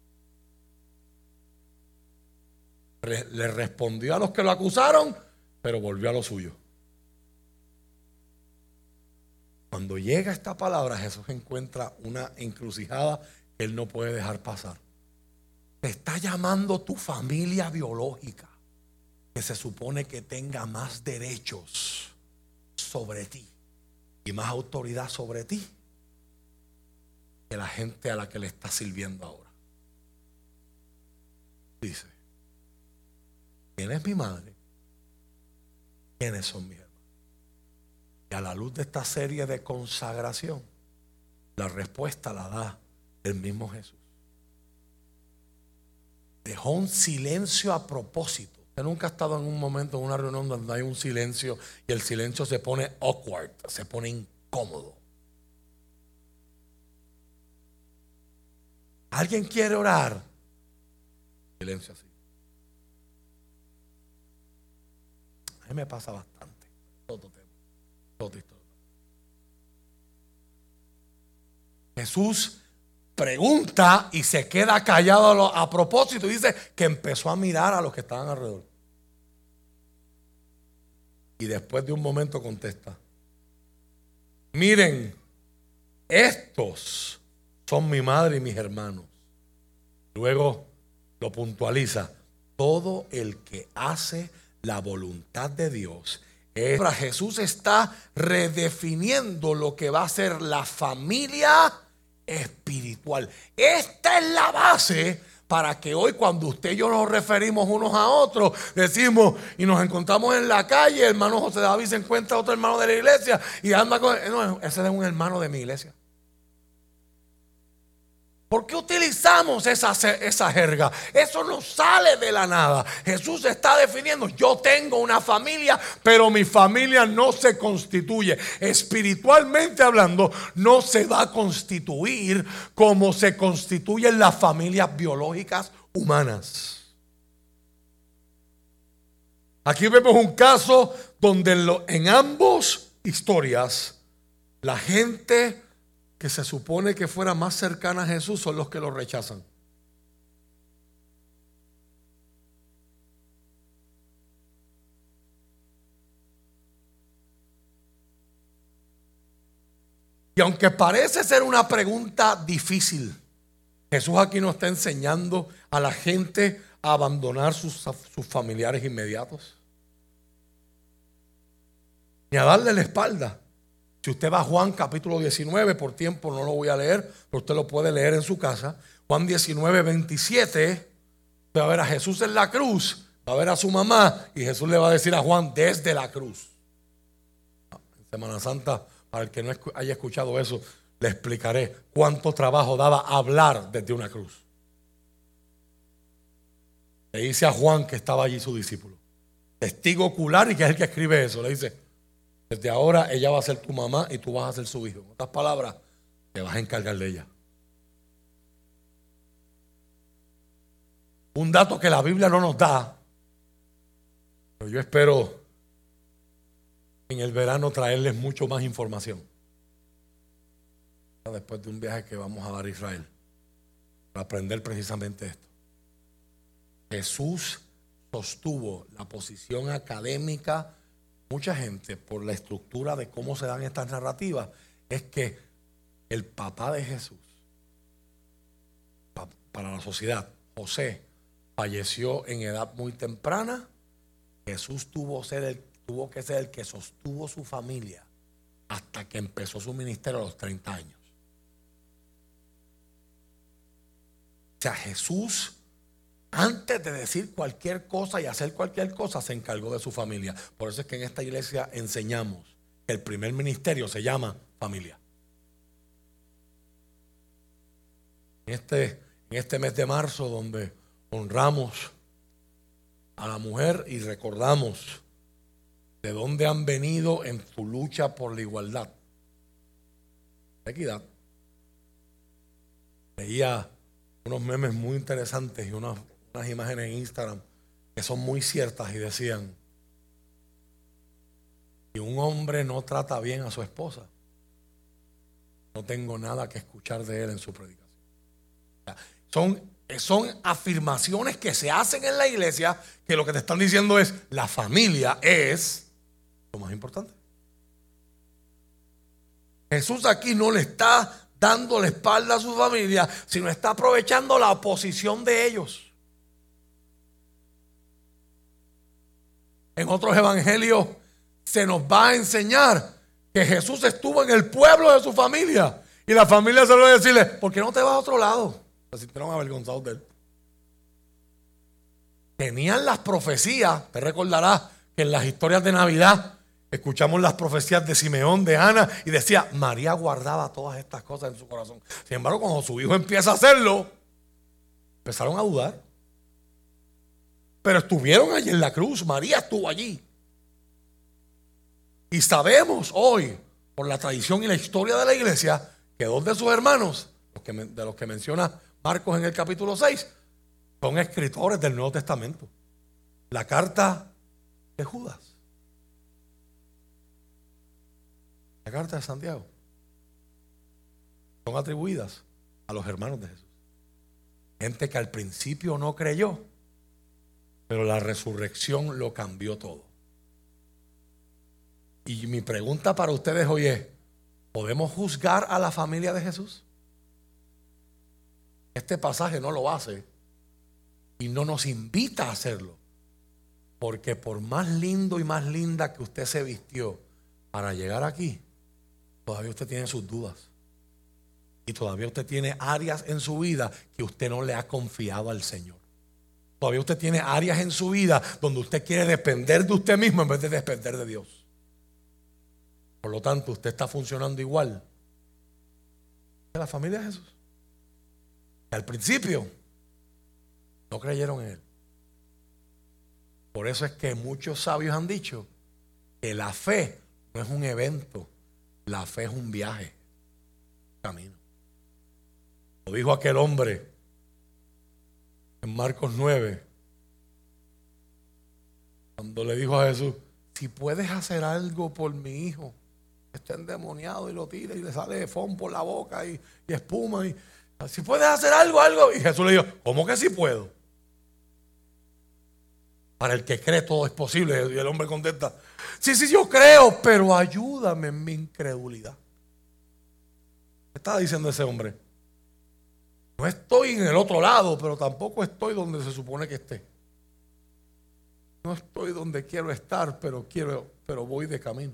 [SPEAKER 1] Le respondió a los que lo acusaron, pero volvió a lo suyo. Cuando llega esta palabra, Jesús encuentra una encrucijada que él no puede dejar pasar. Te está llamando tu familia biológica, que se supone que tenga más derechos sobre ti y más autoridad sobre ti que la gente a la que le está sirviendo ahora. Dice, ¿quién es mi madre? ¿Quiénes son mis hermanos? Y a la luz de esta serie de consagración, la respuesta la da el mismo Jesús. Dejó un silencio a propósito Usted nunca ha estado en un momento, en una reunión donde hay un silencio y el silencio se pone awkward, se pone incómodo. ¿Alguien quiere orar? Silencio así. A mí me pasa bastante. Todo Todo Jesús pregunta y se queda callado a, propósito y dice que empezó a mirar a los que estaban alrededor. Y después de un momento contesta, miren, estos son mi madre y mis hermanos. Luego lo puntualiza, todo el que hace la voluntad de Dios. Jesús está redefiniendo lo que va a ser la familia espiritual. Esta es la base para que hoy cuando usted y yo nos referimos unos a otros, decimos y nos encontramos en la calle, hermano José David se encuentra otro hermano de la iglesia y anda con... No, ese es un hermano de mi iglesia. ¿Por qué utilizamos esa, jerga? Eso no sale de la nada. Jesús está definiendo, yo tengo una familia, pero mi familia no se constituye. Espiritualmente hablando, no se va a constituir como se constituyen las familias biológicas humanas. Aquí vemos un caso donde en ambos historias la gente que se supone que fuera más cercana a Jesús son los que lo rechazan. Y aunque parece ser una pregunta difícil, Jesús aquí nos está enseñando a la gente a abandonar sus, sus familiares inmediatos. Y a darle la espalda. Si usted va a Juan capítulo 19, por tiempo no lo voy a leer, pero usted lo puede leer en su casa. Juan 19, 27, va a ver a Jesús en la cruz, va a ver a su mamá y Jesús le va a decir a Juan desde la cruz. Semana Santa, para el que no haya escuchado eso, le explicaré cuánto trabajo daba hablar desde una cruz. Le dice a Juan que estaba allí su discípulo, testigo ocular y que es el que escribe eso. Le dice, desde ahora ella va a ser tu mamá y tú vas a ser su hijo. En otras palabras, te vas a encargar de ella. Un dato que la Biblia no nos da, pero yo espero en el verano traerles mucho más información. Después de un viaje que vamos a dar a Israel, para aprender precisamente esto. Jesús sostuvo la posición académica, mucha gente, por la estructura de cómo se dan estas narrativas, es que el papá de Jesús, para la sociedad, José, falleció en edad muy temprana. Jesús tuvo, ser tuvo que ser el que sostuvo su familia hasta que empezó su ministerio a los 30 años. O sea, Jesús, antes de decir cualquier cosa y hacer cualquier cosa, se encargó de su familia. Por eso es que en esta iglesia enseñamos que el primer ministerio se llama familia. En este, en este mes de marzo, donde honramos a la mujer y recordamos de dónde han venido en su lucha por la igualdad, la equidad. Veía unos memes muy interesantes y unas, unas imágenes en Instagram que son muy ciertas y decían, si un hombre no trata bien a su esposa, no tengo nada que escuchar de él en su predicación. Son son afirmaciones que se hacen en la iglesia que lo que te están diciendo es la familia es lo más importante. Jesús aquí no le está dando la espalda a su familia, sino está aprovechando la oposición de ellos. En otros evangelios se nos va a enseñar que Jesús estuvo en el pueblo de su familia y la familia se lo va a decirle, ¿por qué no te vas a otro lado? Se sintieron avergonzados de él. Tenían las profecías, te recordarás que en las historias de Navidad escuchamos las profecías de Simeón, de Ana, y decía, María guardaba todas estas cosas en su corazón. Sin embargo, cuando su hijo empieza a hacerlo, empezaron a dudar. Pero estuvieron allí en la cruz, María estuvo allí. Y sabemos hoy, por la tradición y la historia de la iglesia, que dos de sus hermanos, de los que menciona Marcos en el capítulo 6, son escritores del Nuevo Testamento. La carta de Judas. La carta de Santiago. Son atribuidas a los hermanos de Jesús. Gente que al principio no creyó, pero la resurrección lo cambió todo. Y mi pregunta para ustedes hoy es, ¿podemos juzgar a la familia de Jesús? Este pasaje no lo hace y no nos invita a hacerlo. Porque por más lindo y más linda que usted se vistió para llegar aquí, todavía usted tiene sus dudas. Y todavía usted tiene áreas en su vida que usted no le ha confiado al Señor. Todavía usted tiene áreas en su vida donde usted quiere depender de usted mismo en vez de depender de Dios. Por lo tanto, usted está funcionando igual que la familia de Jesús. Al principio no creyeron en él. Por eso es que muchos sabios han dicho que la fe no es un evento, la fe es un viaje, un camino. Lo dijo aquel hombre en Marcos 9, cuando le dijo a Jesús, si puedes hacer algo por mi hijo, está endemoniado y lo tira y le sale fón por la boca y, y espuma y si puedes hacer algo, algo. Y Jesús le dijo, ¿cómo que sí puedo? Para el que cree todo es posible. Y el hombre contesta, sí, sí, yo creo, pero ayúdame en mi incredulidad. ¿Qué estaba diciendo ese hombre? No estoy en el otro lado, pero tampoco estoy donde se supone que esté. No estoy donde quiero estar, pero quiero, pero voy de camino.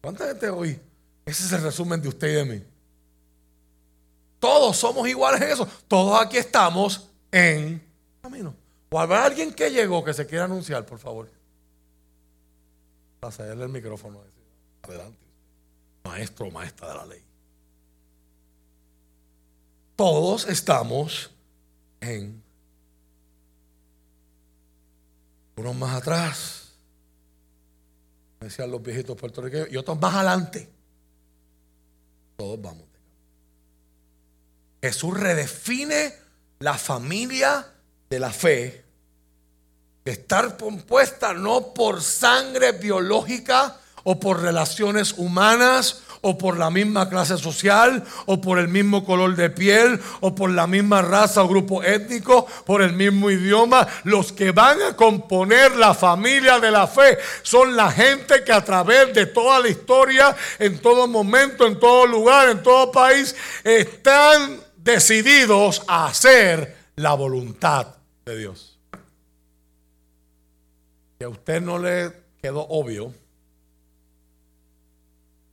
[SPEAKER 1] ¿Cuánta gente hoy? Ese es el resumen de usted y de mí. Todos somos iguales en eso. Todos aquí estamos en camino. ¿O habrá alguien que llegó que se quiera anunciar, por favor? Pasarle el micrófono. Adelante. maestro o maestra de la ley. Todos estamos en unos más atrás, decían los viejitos puertorriqueños, y otros más adelante. Todos vamos. Jesús redefine la familia de la fe, de estar compuesta no por sangre biológica o por relaciones humanas o por la misma clase social, o por el mismo color de piel, o por la misma raza o grupo étnico, por el mismo idioma. Los que van a componer la familia de la fe son la gente que a través de toda la historia, en todo momento, en todo lugar, en todo país, están decididos a hacer la voluntad de Dios. Que a usted no le quedó obvio,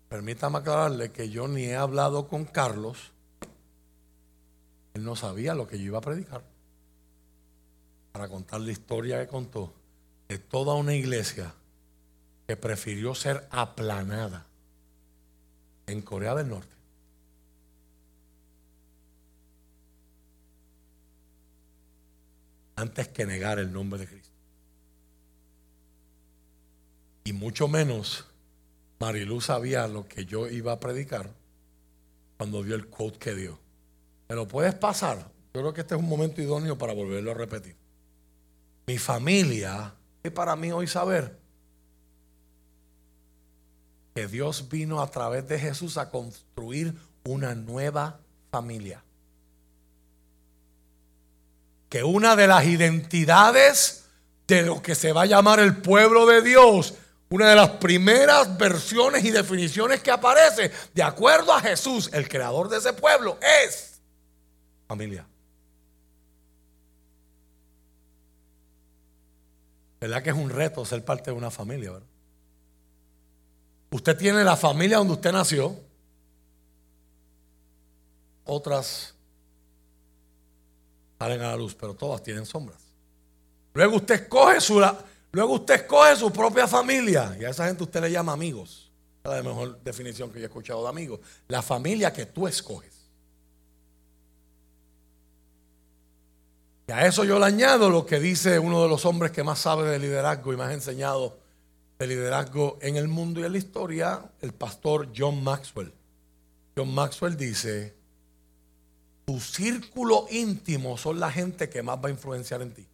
[SPEAKER 1] permítame aclararle que yo ni he hablado con Carlos. Él no sabía lo que yo iba a predicar. Para contar la historia que contó de toda una iglesia que prefirió ser aplanada en Corea del Norte antes que negar el nombre de Cristo. Y mucho menos Marilú sabía lo que yo iba a predicar cuando dio el quote que dio. Pero puedes pasar. Yo creo que este es un momento idóneo para volverlo a repetir. Mi familia es para mí hoy saber que Dios vino a través de Jesús a construir una nueva familia que una de las identidades de lo que se va a llamar el pueblo de Dios, una de las primeras versiones y definiciones que aparece, de acuerdo a Jesús, el creador de ese pueblo, es familia. ¿Verdad que es un reto ser parte de una familia? ¿verdad? Usted tiene la familia donde usted nació, otras salen a la luz, pero todas tienen sombras. Luego usted escoge su, luego usted escoge su propia familia y a esa gente usted le llama amigos. Es la mejor definición que yo he escuchado de amigos. La familia que tú escoges. Y a eso yo le añado lo que dice uno de los hombres que más sabe de liderazgo y más enseñado de liderazgo en el mundo y en la historia, el pastor John Maxwell. John Maxwell dice, tu círculo íntimo son la gente que más va a influenciar en ti.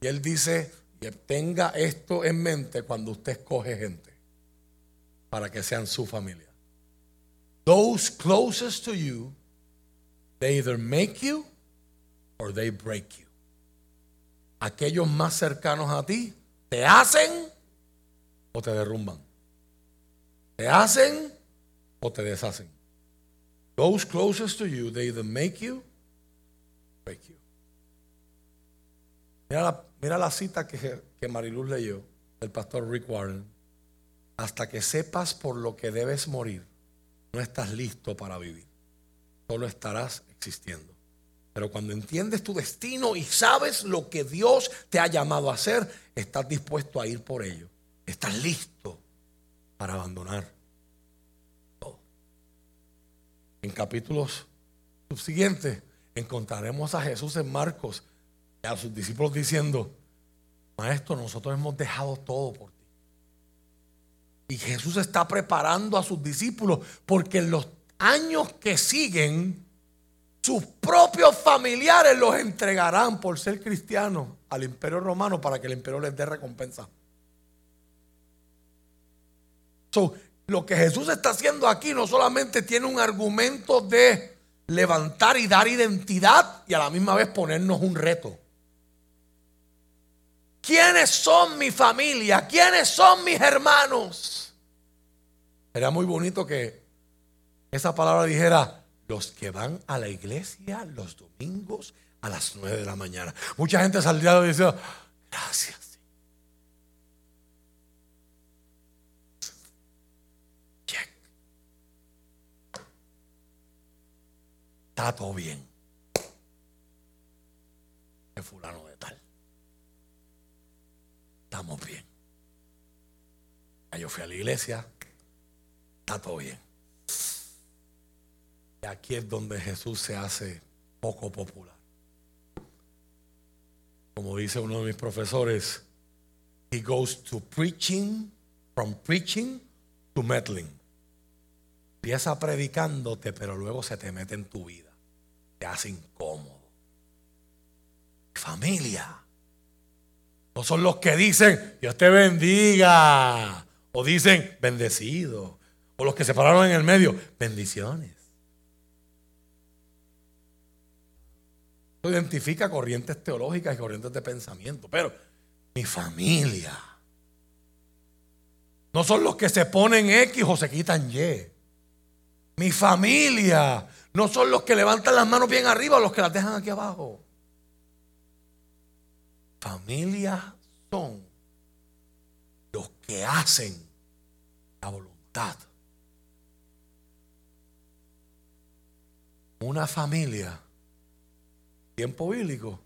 [SPEAKER 1] Y él dice, tenga esto en mente cuando usted escoge gente para que sean su familia. Those closest to you, they either make you or they break you. Aquellos más cercanos a ti te hacen o te derrumban. Te hacen o te deshacen. Those closest to you, they either make you break you. Mira la, cita que, que Mariluz leyó del pastor Rick Warren. Hasta que sepas por lo que debes morir, no estás listo para vivir. Solo estarás existiendo. Pero cuando entiendes tu destino y sabes lo que Dios te ha llamado a hacer, estás dispuesto a ir por ello. Estás listo para abandonar En capítulos subsiguientes encontraremos a Jesús en Marcos a sus discípulos diciendo, Maestro, nosotros hemos dejado todo por ti. Y Jesús está preparando a sus discípulos porque en los años que siguen, sus propios familiares los entregarán por ser cristianos al imperio romano para que el imperio les dé recompensa. So, lo que Jesús está haciendo aquí no solamente tiene un argumento de levantar y dar identidad y a la misma vez ponernos un reto. ¿Quiénes son mi familia? ¿Quiénes son mis hermanos? Sería muy bonito que esa palabra dijera, los que van a la iglesia los domingos a las nueve de la mañana. Mucha gente saldría diciendo, gracias. está todo bien. Es fulano de tal. Estamos bien. yo fui a la iglesia. está todo bien. Y aquí es donde Jesús se hace poco popular. Como dice uno de mis profesores, he goes to preaching, from preaching to meddling. Empieza predicándote, pero luego se te mete en tu vida. Te hace incómodo. Familia. No son los que dicen, Dios te bendiga. O dicen, bendecido. O los que se pararon en el medio, bendiciones. Esto identifica corrientes teológicas y corrientes de pensamiento. Pero mi familia. No son los que se ponen X o se quitan Y. Mi familia. No son los que levantan las manos bien arriba o los que las dejan aquí abajo. Familia son los que hacen la voluntad. Una familia, tiempo bíblico,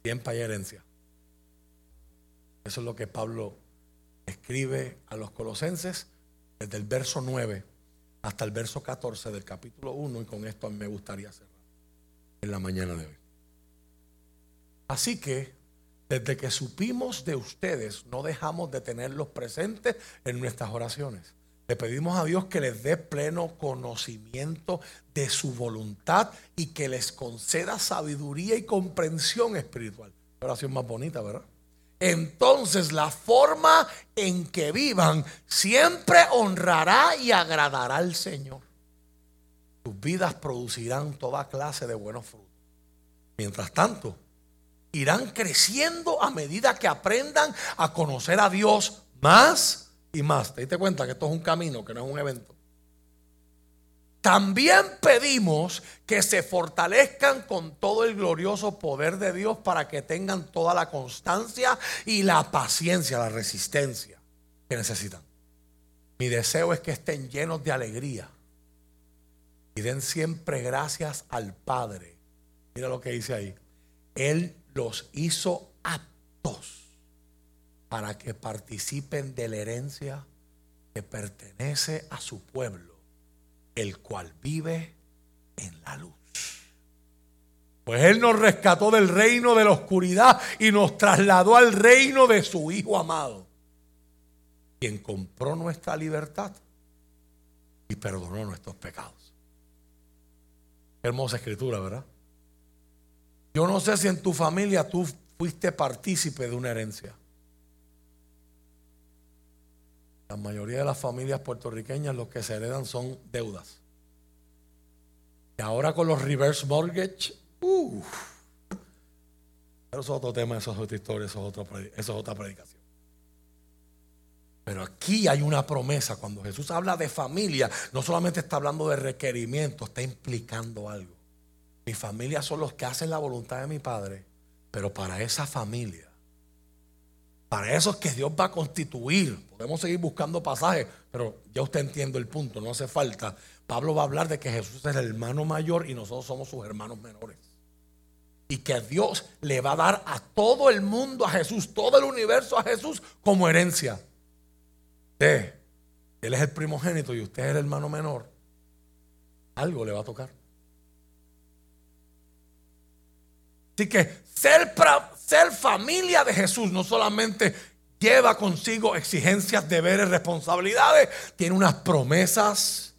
[SPEAKER 1] tiempo hay herencia. Eso es lo que Pablo escribe a los colosenses desde el verso 9 hasta el verso 14 del capítulo 1 y con esto me gustaría cerrar en la mañana de hoy. Así que desde que supimos de ustedes no dejamos de tenerlos presentes en nuestras oraciones. Le pedimos a Dios que les dé pleno conocimiento de su voluntad y que les conceda sabiduría y comprensión espiritual. Oración más bonita, ¿verdad? entonces la forma en que vivan siempre honrará y agradará al Señor. Sus vidas producirán toda clase de buenos frutos. Mientras tanto, irán creciendo a medida que aprendan a conocer a Dios más y más. ¿Te diste cuenta que esto es un camino, que no es un evento? También pedimos que se fortalezcan con todo el glorioso poder de Dios para que tengan toda la constancia y la paciencia, la resistencia que necesitan. Mi deseo es que estén llenos de alegría y den siempre gracias al Padre. Mira lo que dice ahí. Él los hizo aptos para que participen de la herencia que pertenece a su pueblo el cual vive en la luz. Pues Él nos rescató del reino de la oscuridad y nos trasladó al reino de su Hijo amado, quien compró nuestra libertad y perdonó nuestros pecados. Hermosa escritura, ¿verdad? Yo no sé si en tu familia tú fuiste partícipe de una herencia. La mayoría de las familias puertorriqueñas lo que se heredan son deudas. Y ahora con los reverse mortgage, uff. Pero eso es otro tema, eso es otra historia, eso es, otra predicación. Pero aquí hay una promesa. Cuando Jesús habla de familia, no solamente está hablando de requerimiento, está implicando algo. Mi familia son los que hacen la voluntad de mi Padre, pero para esa familia para eso es que Dios va a constituir. Podemos seguir buscando pasajes, pero ya usted entiende el punto, no hace falta. Pablo va a hablar de que Jesús es el hermano mayor y nosotros somos sus hermanos menores. Y que Dios le va a dar a todo el mundo, a Jesús, todo el universo a Jesús como herencia. Usted, él es el primogénito y usted es el hermano menor. Algo le va a tocar. Así que ser, familia de Jesús no solamente lleva consigo exigencias, deberes, responsabilidades, tiene unas promesas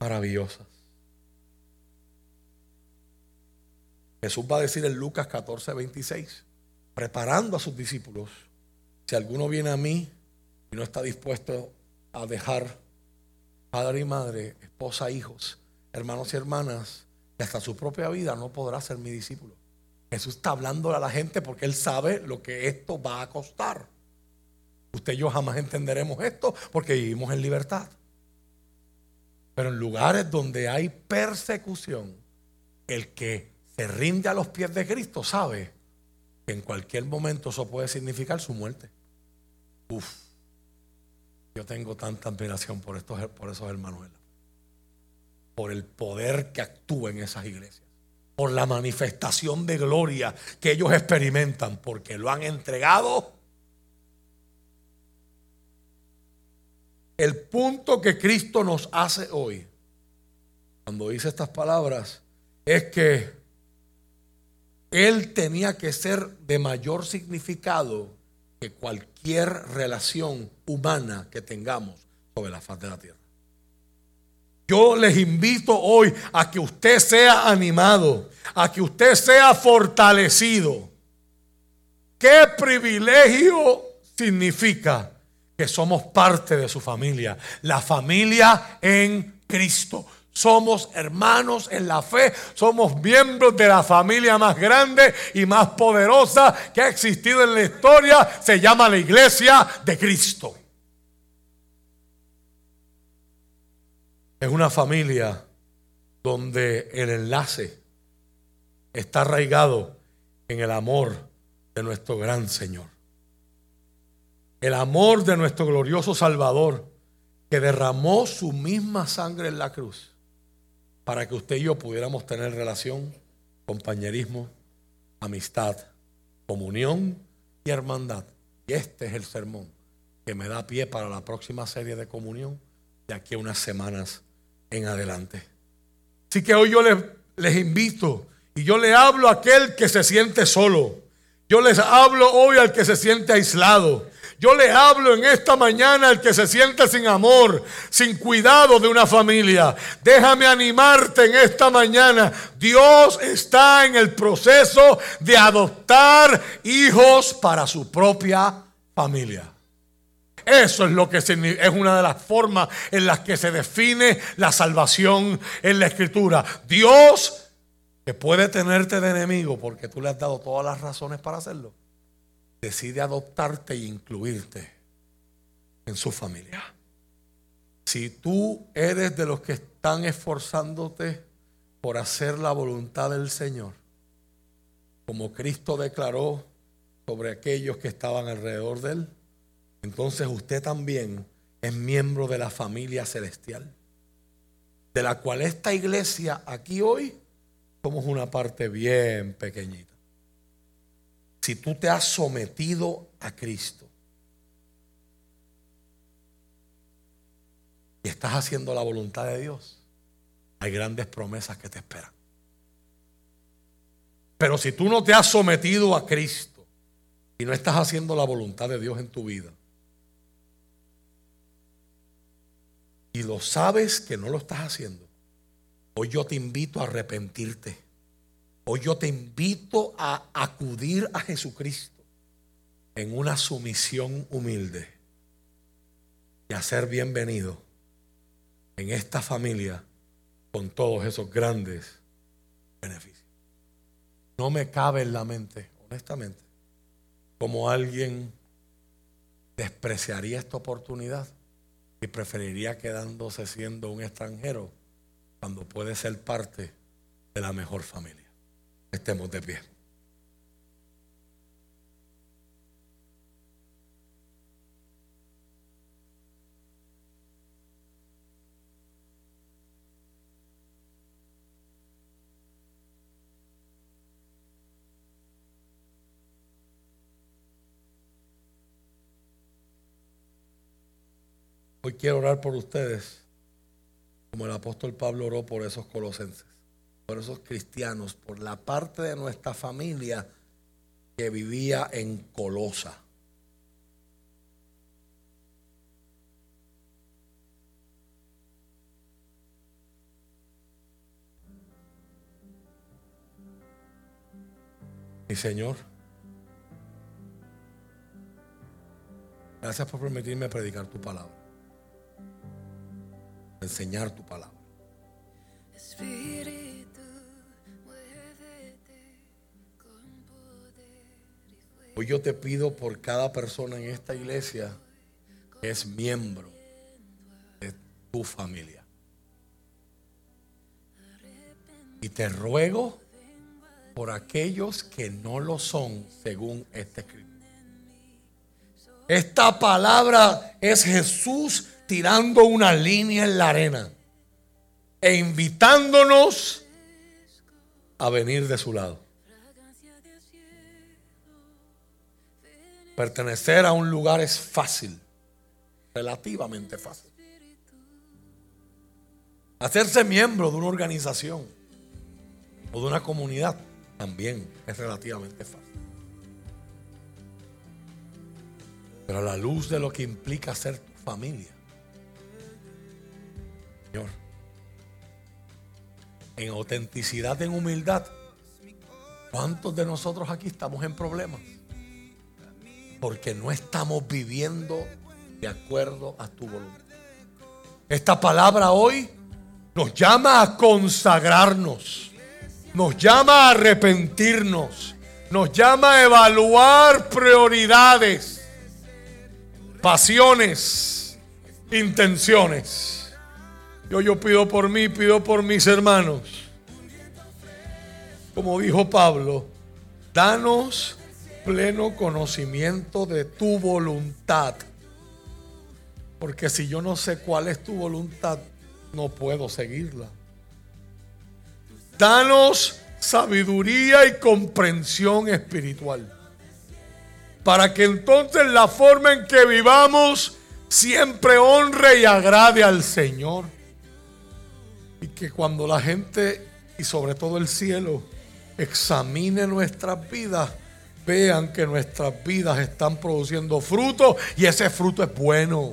[SPEAKER 1] maravillosas. Jesús va a decir en Lucas 14, 26, preparando a sus discípulos, si alguno viene a mí y no está dispuesto a dejar padre y madre, esposa, hijos, hermanos y hermanas, y hasta su propia vida, no podrá ser mi discípulo. Jesús está hablando a la gente porque Él sabe lo que esto va a costar. Usted y yo jamás entenderemos esto porque vivimos en libertad. Pero en lugares donde hay persecución, el que se rinde a los pies de Cristo sabe que en cualquier momento eso puede significar su muerte. Uf, yo tengo tanta admiración por, estos, por esos hermanos, por el poder que actúa en esas iglesias por la manifestación de gloria que ellos experimentan, porque lo han entregado el punto que Cristo nos hace hoy, cuando dice estas palabras, es que Él tenía que ser de mayor significado que cualquier relación humana que tengamos sobre la faz de la tierra. Yo les invito hoy a que usted sea animado, a que usted sea fortalecido. ¿Qué privilegio significa que somos parte de su familia? La familia en Cristo. Somos hermanos en la fe, somos miembros de la familia más grande y más poderosa que ha existido en la historia. Se llama la iglesia de Cristo. Es una familia donde el enlace está arraigado en el amor de nuestro gran Señor. El amor de nuestro glorioso Salvador que derramó su misma sangre en la cruz para que usted y yo pudiéramos tener relación, compañerismo, amistad, comunión y hermandad. Y este es el sermón que me da pie para la próxima serie de comunión de aquí a unas semanas en adelante. Así que hoy yo les, invito y yo le hablo a aquel que se siente solo. Yo les hablo hoy al que se siente aislado. Yo le hablo en esta mañana al que se siente sin amor, sin cuidado de una familia. Déjame animarte en esta mañana. Dios está en el proceso de adoptar hijos para su propia familia. Eso es lo que es una de las formas en las que se define la salvación en la escritura. Dios que puede tenerte de enemigo porque tú le has dado todas las razones para hacerlo, decide adoptarte e incluirte en su familia. Si tú eres de los que están esforzándote por hacer la voluntad del Señor, como Cristo declaró sobre aquellos que estaban alrededor de él, entonces usted también es miembro de la familia celestial, de la cual esta iglesia aquí hoy somos una parte bien pequeñita. Si tú te has sometido a Cristo y estás haciendo la voluntad de Dios, hay grandes promesas que te esperan. Pero si tú no te has sometido a Cristo y no estás haciendo la voluntad de Dios en tu vida, y lo sabes que no lo estás haciendo, hoy yo te invito a arrepentirte. Hoy yo te invito a acudir a Jesucristo en una sumisión humilde y a ser bienvenido en esta familia con todos esos grandes beneficios. No me cabe en la mente, honestamente, como alguien despreciaría esta oportunidad y preferiría quedándose siendo un extranjero cuando puede ser parte de la mejor familia. Estemos de pie. Hoy quiero orar por ustedes, como el apóstol Pablo oró por esos colosenses, por esos cristianos, por la parte de nuestra familia que vivía en Colosa. Mi Señor, gracias por permitirme predicar tu palabra enseñar tu palabra. Hoy yo te pido por cada persona en esta iglesia que es miembro de tu familia. Y te ruego por aquellos que no lo son según este escrito. Esta palabra es Jesús tirando una línea en la arena e invitándonos a venir de su lado. Pertenecer a un lugar es fácil, relativamente fácil. Hacerse miembro de una organización o de una comunidad también es relativamente fácil. Pero a la luz de lo que implica ser tu familia, Señor, en autenticidad, en humildad, ¿cuántos de nosotros aquí estamos en problemas? Porque no estamos viviendo de acuerdo a tu voluntad. Esta palabra hoy nos llama a consagrarnos, nos llama a arrepentirnos, nos llama a evaluar prioridades, pasiones, intenciones. Yo, yo pido por mí, pido por mis hermanos. Como dijo Pablo, danos pleno conocimiento de tu voluntad. Porque si yo no sé cuál es tu voluntad, no puedo seguirla. Danos sabiduría y comprensión espiritual. Para que entonces la forma en que vivamos siempre honre y agrade al Señor. Y que cuando la gente y sobre todo el cielo examine nuestras vidas, vean que nuestras vidas están produciendo fruto y ese fruto es bueno.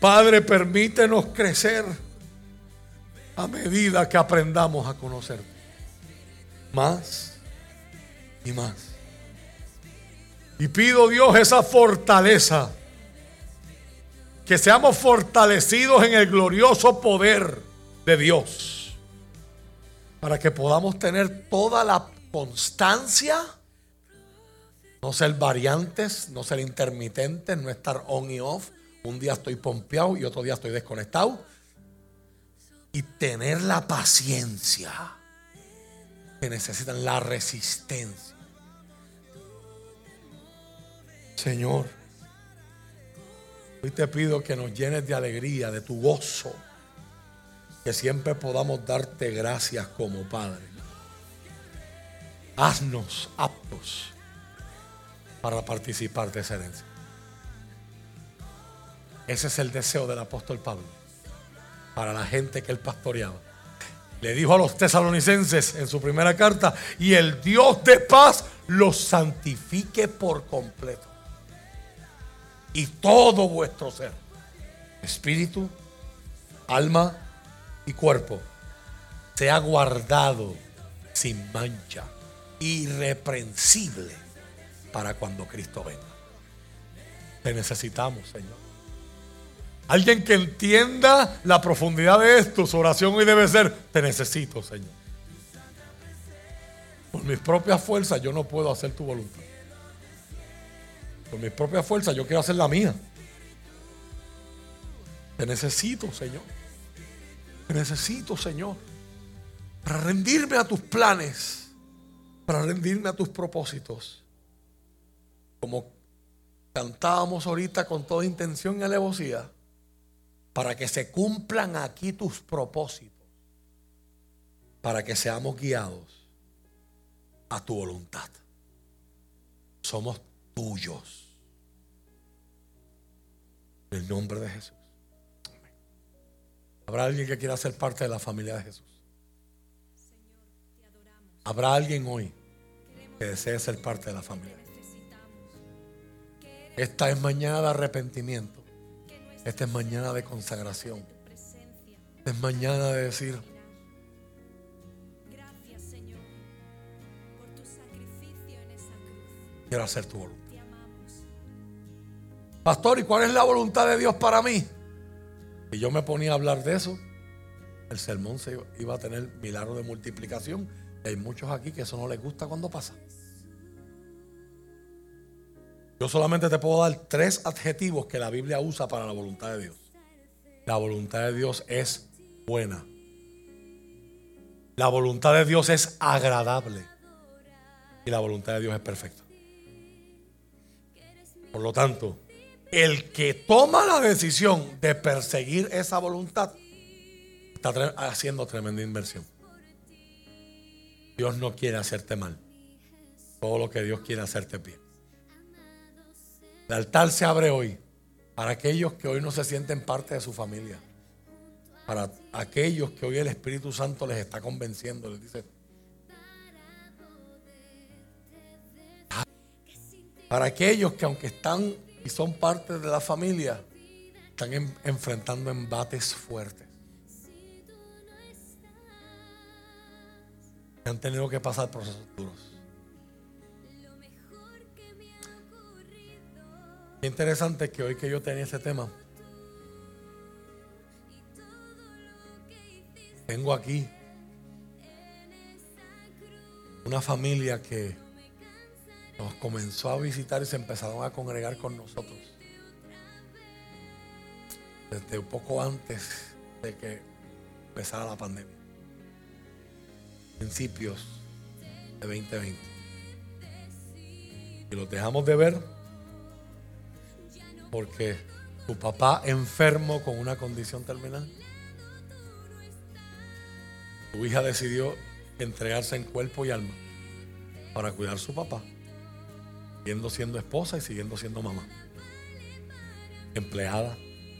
[SPEAKER 1] Padre, permítenos crecer a medida que aprendamos a conocer más y más. Y pido Dios esa fortaleza, que seamos fortalecidos en el glorioso poder de Dios, para que podamos tener toda la constancia, no ser variantes, no ser intermitentes, no estar on y off, un día estoy pompeado y otro día estoy desconectado. Y tener la paciencia que necesitan, la resistencia. Señor, hoy te pido que nos llenes de alegría, de tu gozo, que siempre podamos darte gracias como Padre. Haznos aptos para participar de esa herencia. Ese es el deseo del apóstol Pablo para la gente que él pastoreaba. Le dijo a los tesalonicenses en su primera carta, y el Dios de paz los santifique por completo. Y todo vuestro ser, espíritu, alma y cuerpo, sea guardado sin mancha, irreprensible para cuando Cristo venga. Te necesitamos, Señor. Alguien que entienda la profundidad de esto, su oración hoy debe ser, te necesito, Señor. Por mis propias fuerzas yo no puedo hacer tu voluntad. Por mis propias fuerzas yo quiero hacer la mía. Te necesito, Señor. Te necesito, Señor. Para rendirme a tus planes. Para rendirme a tus propósitos. Como cantábamos ahorita con toda intención y alevosía para que se cumplan aquí tus propósitos, para que seamos guiados a tu voluntad. Somos tuyos. En el nombre de Jesús. ¿Habrá alguien que quiera ser parte de la familia de Jesús? ¿Habrá alguien hoy que desee ser parte de la familia? Esta es mañana de arrepentimiento. Esta es mañana de consagración. Esta es mañana de decir, quiero hacer tu voluntad. Pastor, ¿y cuál es la voluntad de Dios para mí? Y yo me ponía a hablar de eso, el sermón se iba a tener milagro de multiplicación. Y hay muchos aquí que eso no les gusta cuando pasa. Yo solamente te puedo dar tres adjetivos que la Biblia usa para la voluntad de Dios. La voluntad de Dios es buena. La voluntad de Dios es agradable. Y la voluntad de Dios es perfecta. Por lo tanto, el que toma la decisión de perseguir esa voluntad está haciendo tremenda inversión. Dios no quiere hacerte mal. Todo lo que Dios quiere hacerte bien. El altar se abre hoy para aquellos que hoy no se sienten parte de su familia. Para aquellos que hoy el Espíritu Santo les está convenciendo. Les dice, para aquellos que aunque están y son parte de la familia, están enfrentando embates fuertes. Han tenido que pasar procesos duros. Qué interesante que hoy que yo tenía ese tema, tengo aquí una familia que nos comenzó a visitar y se empezaron a congregar con nosotros. Desde un poco antes de que empezara la pandemia. Principios de 2020. Y los dejamos de ver porque tu papá enfermo con una condición terminal. Tu hija decidió entregarse en cuerpo y alma para cuidar a su papá, siguiendo siendo esposa y siguiendo siendo mamá, empleada,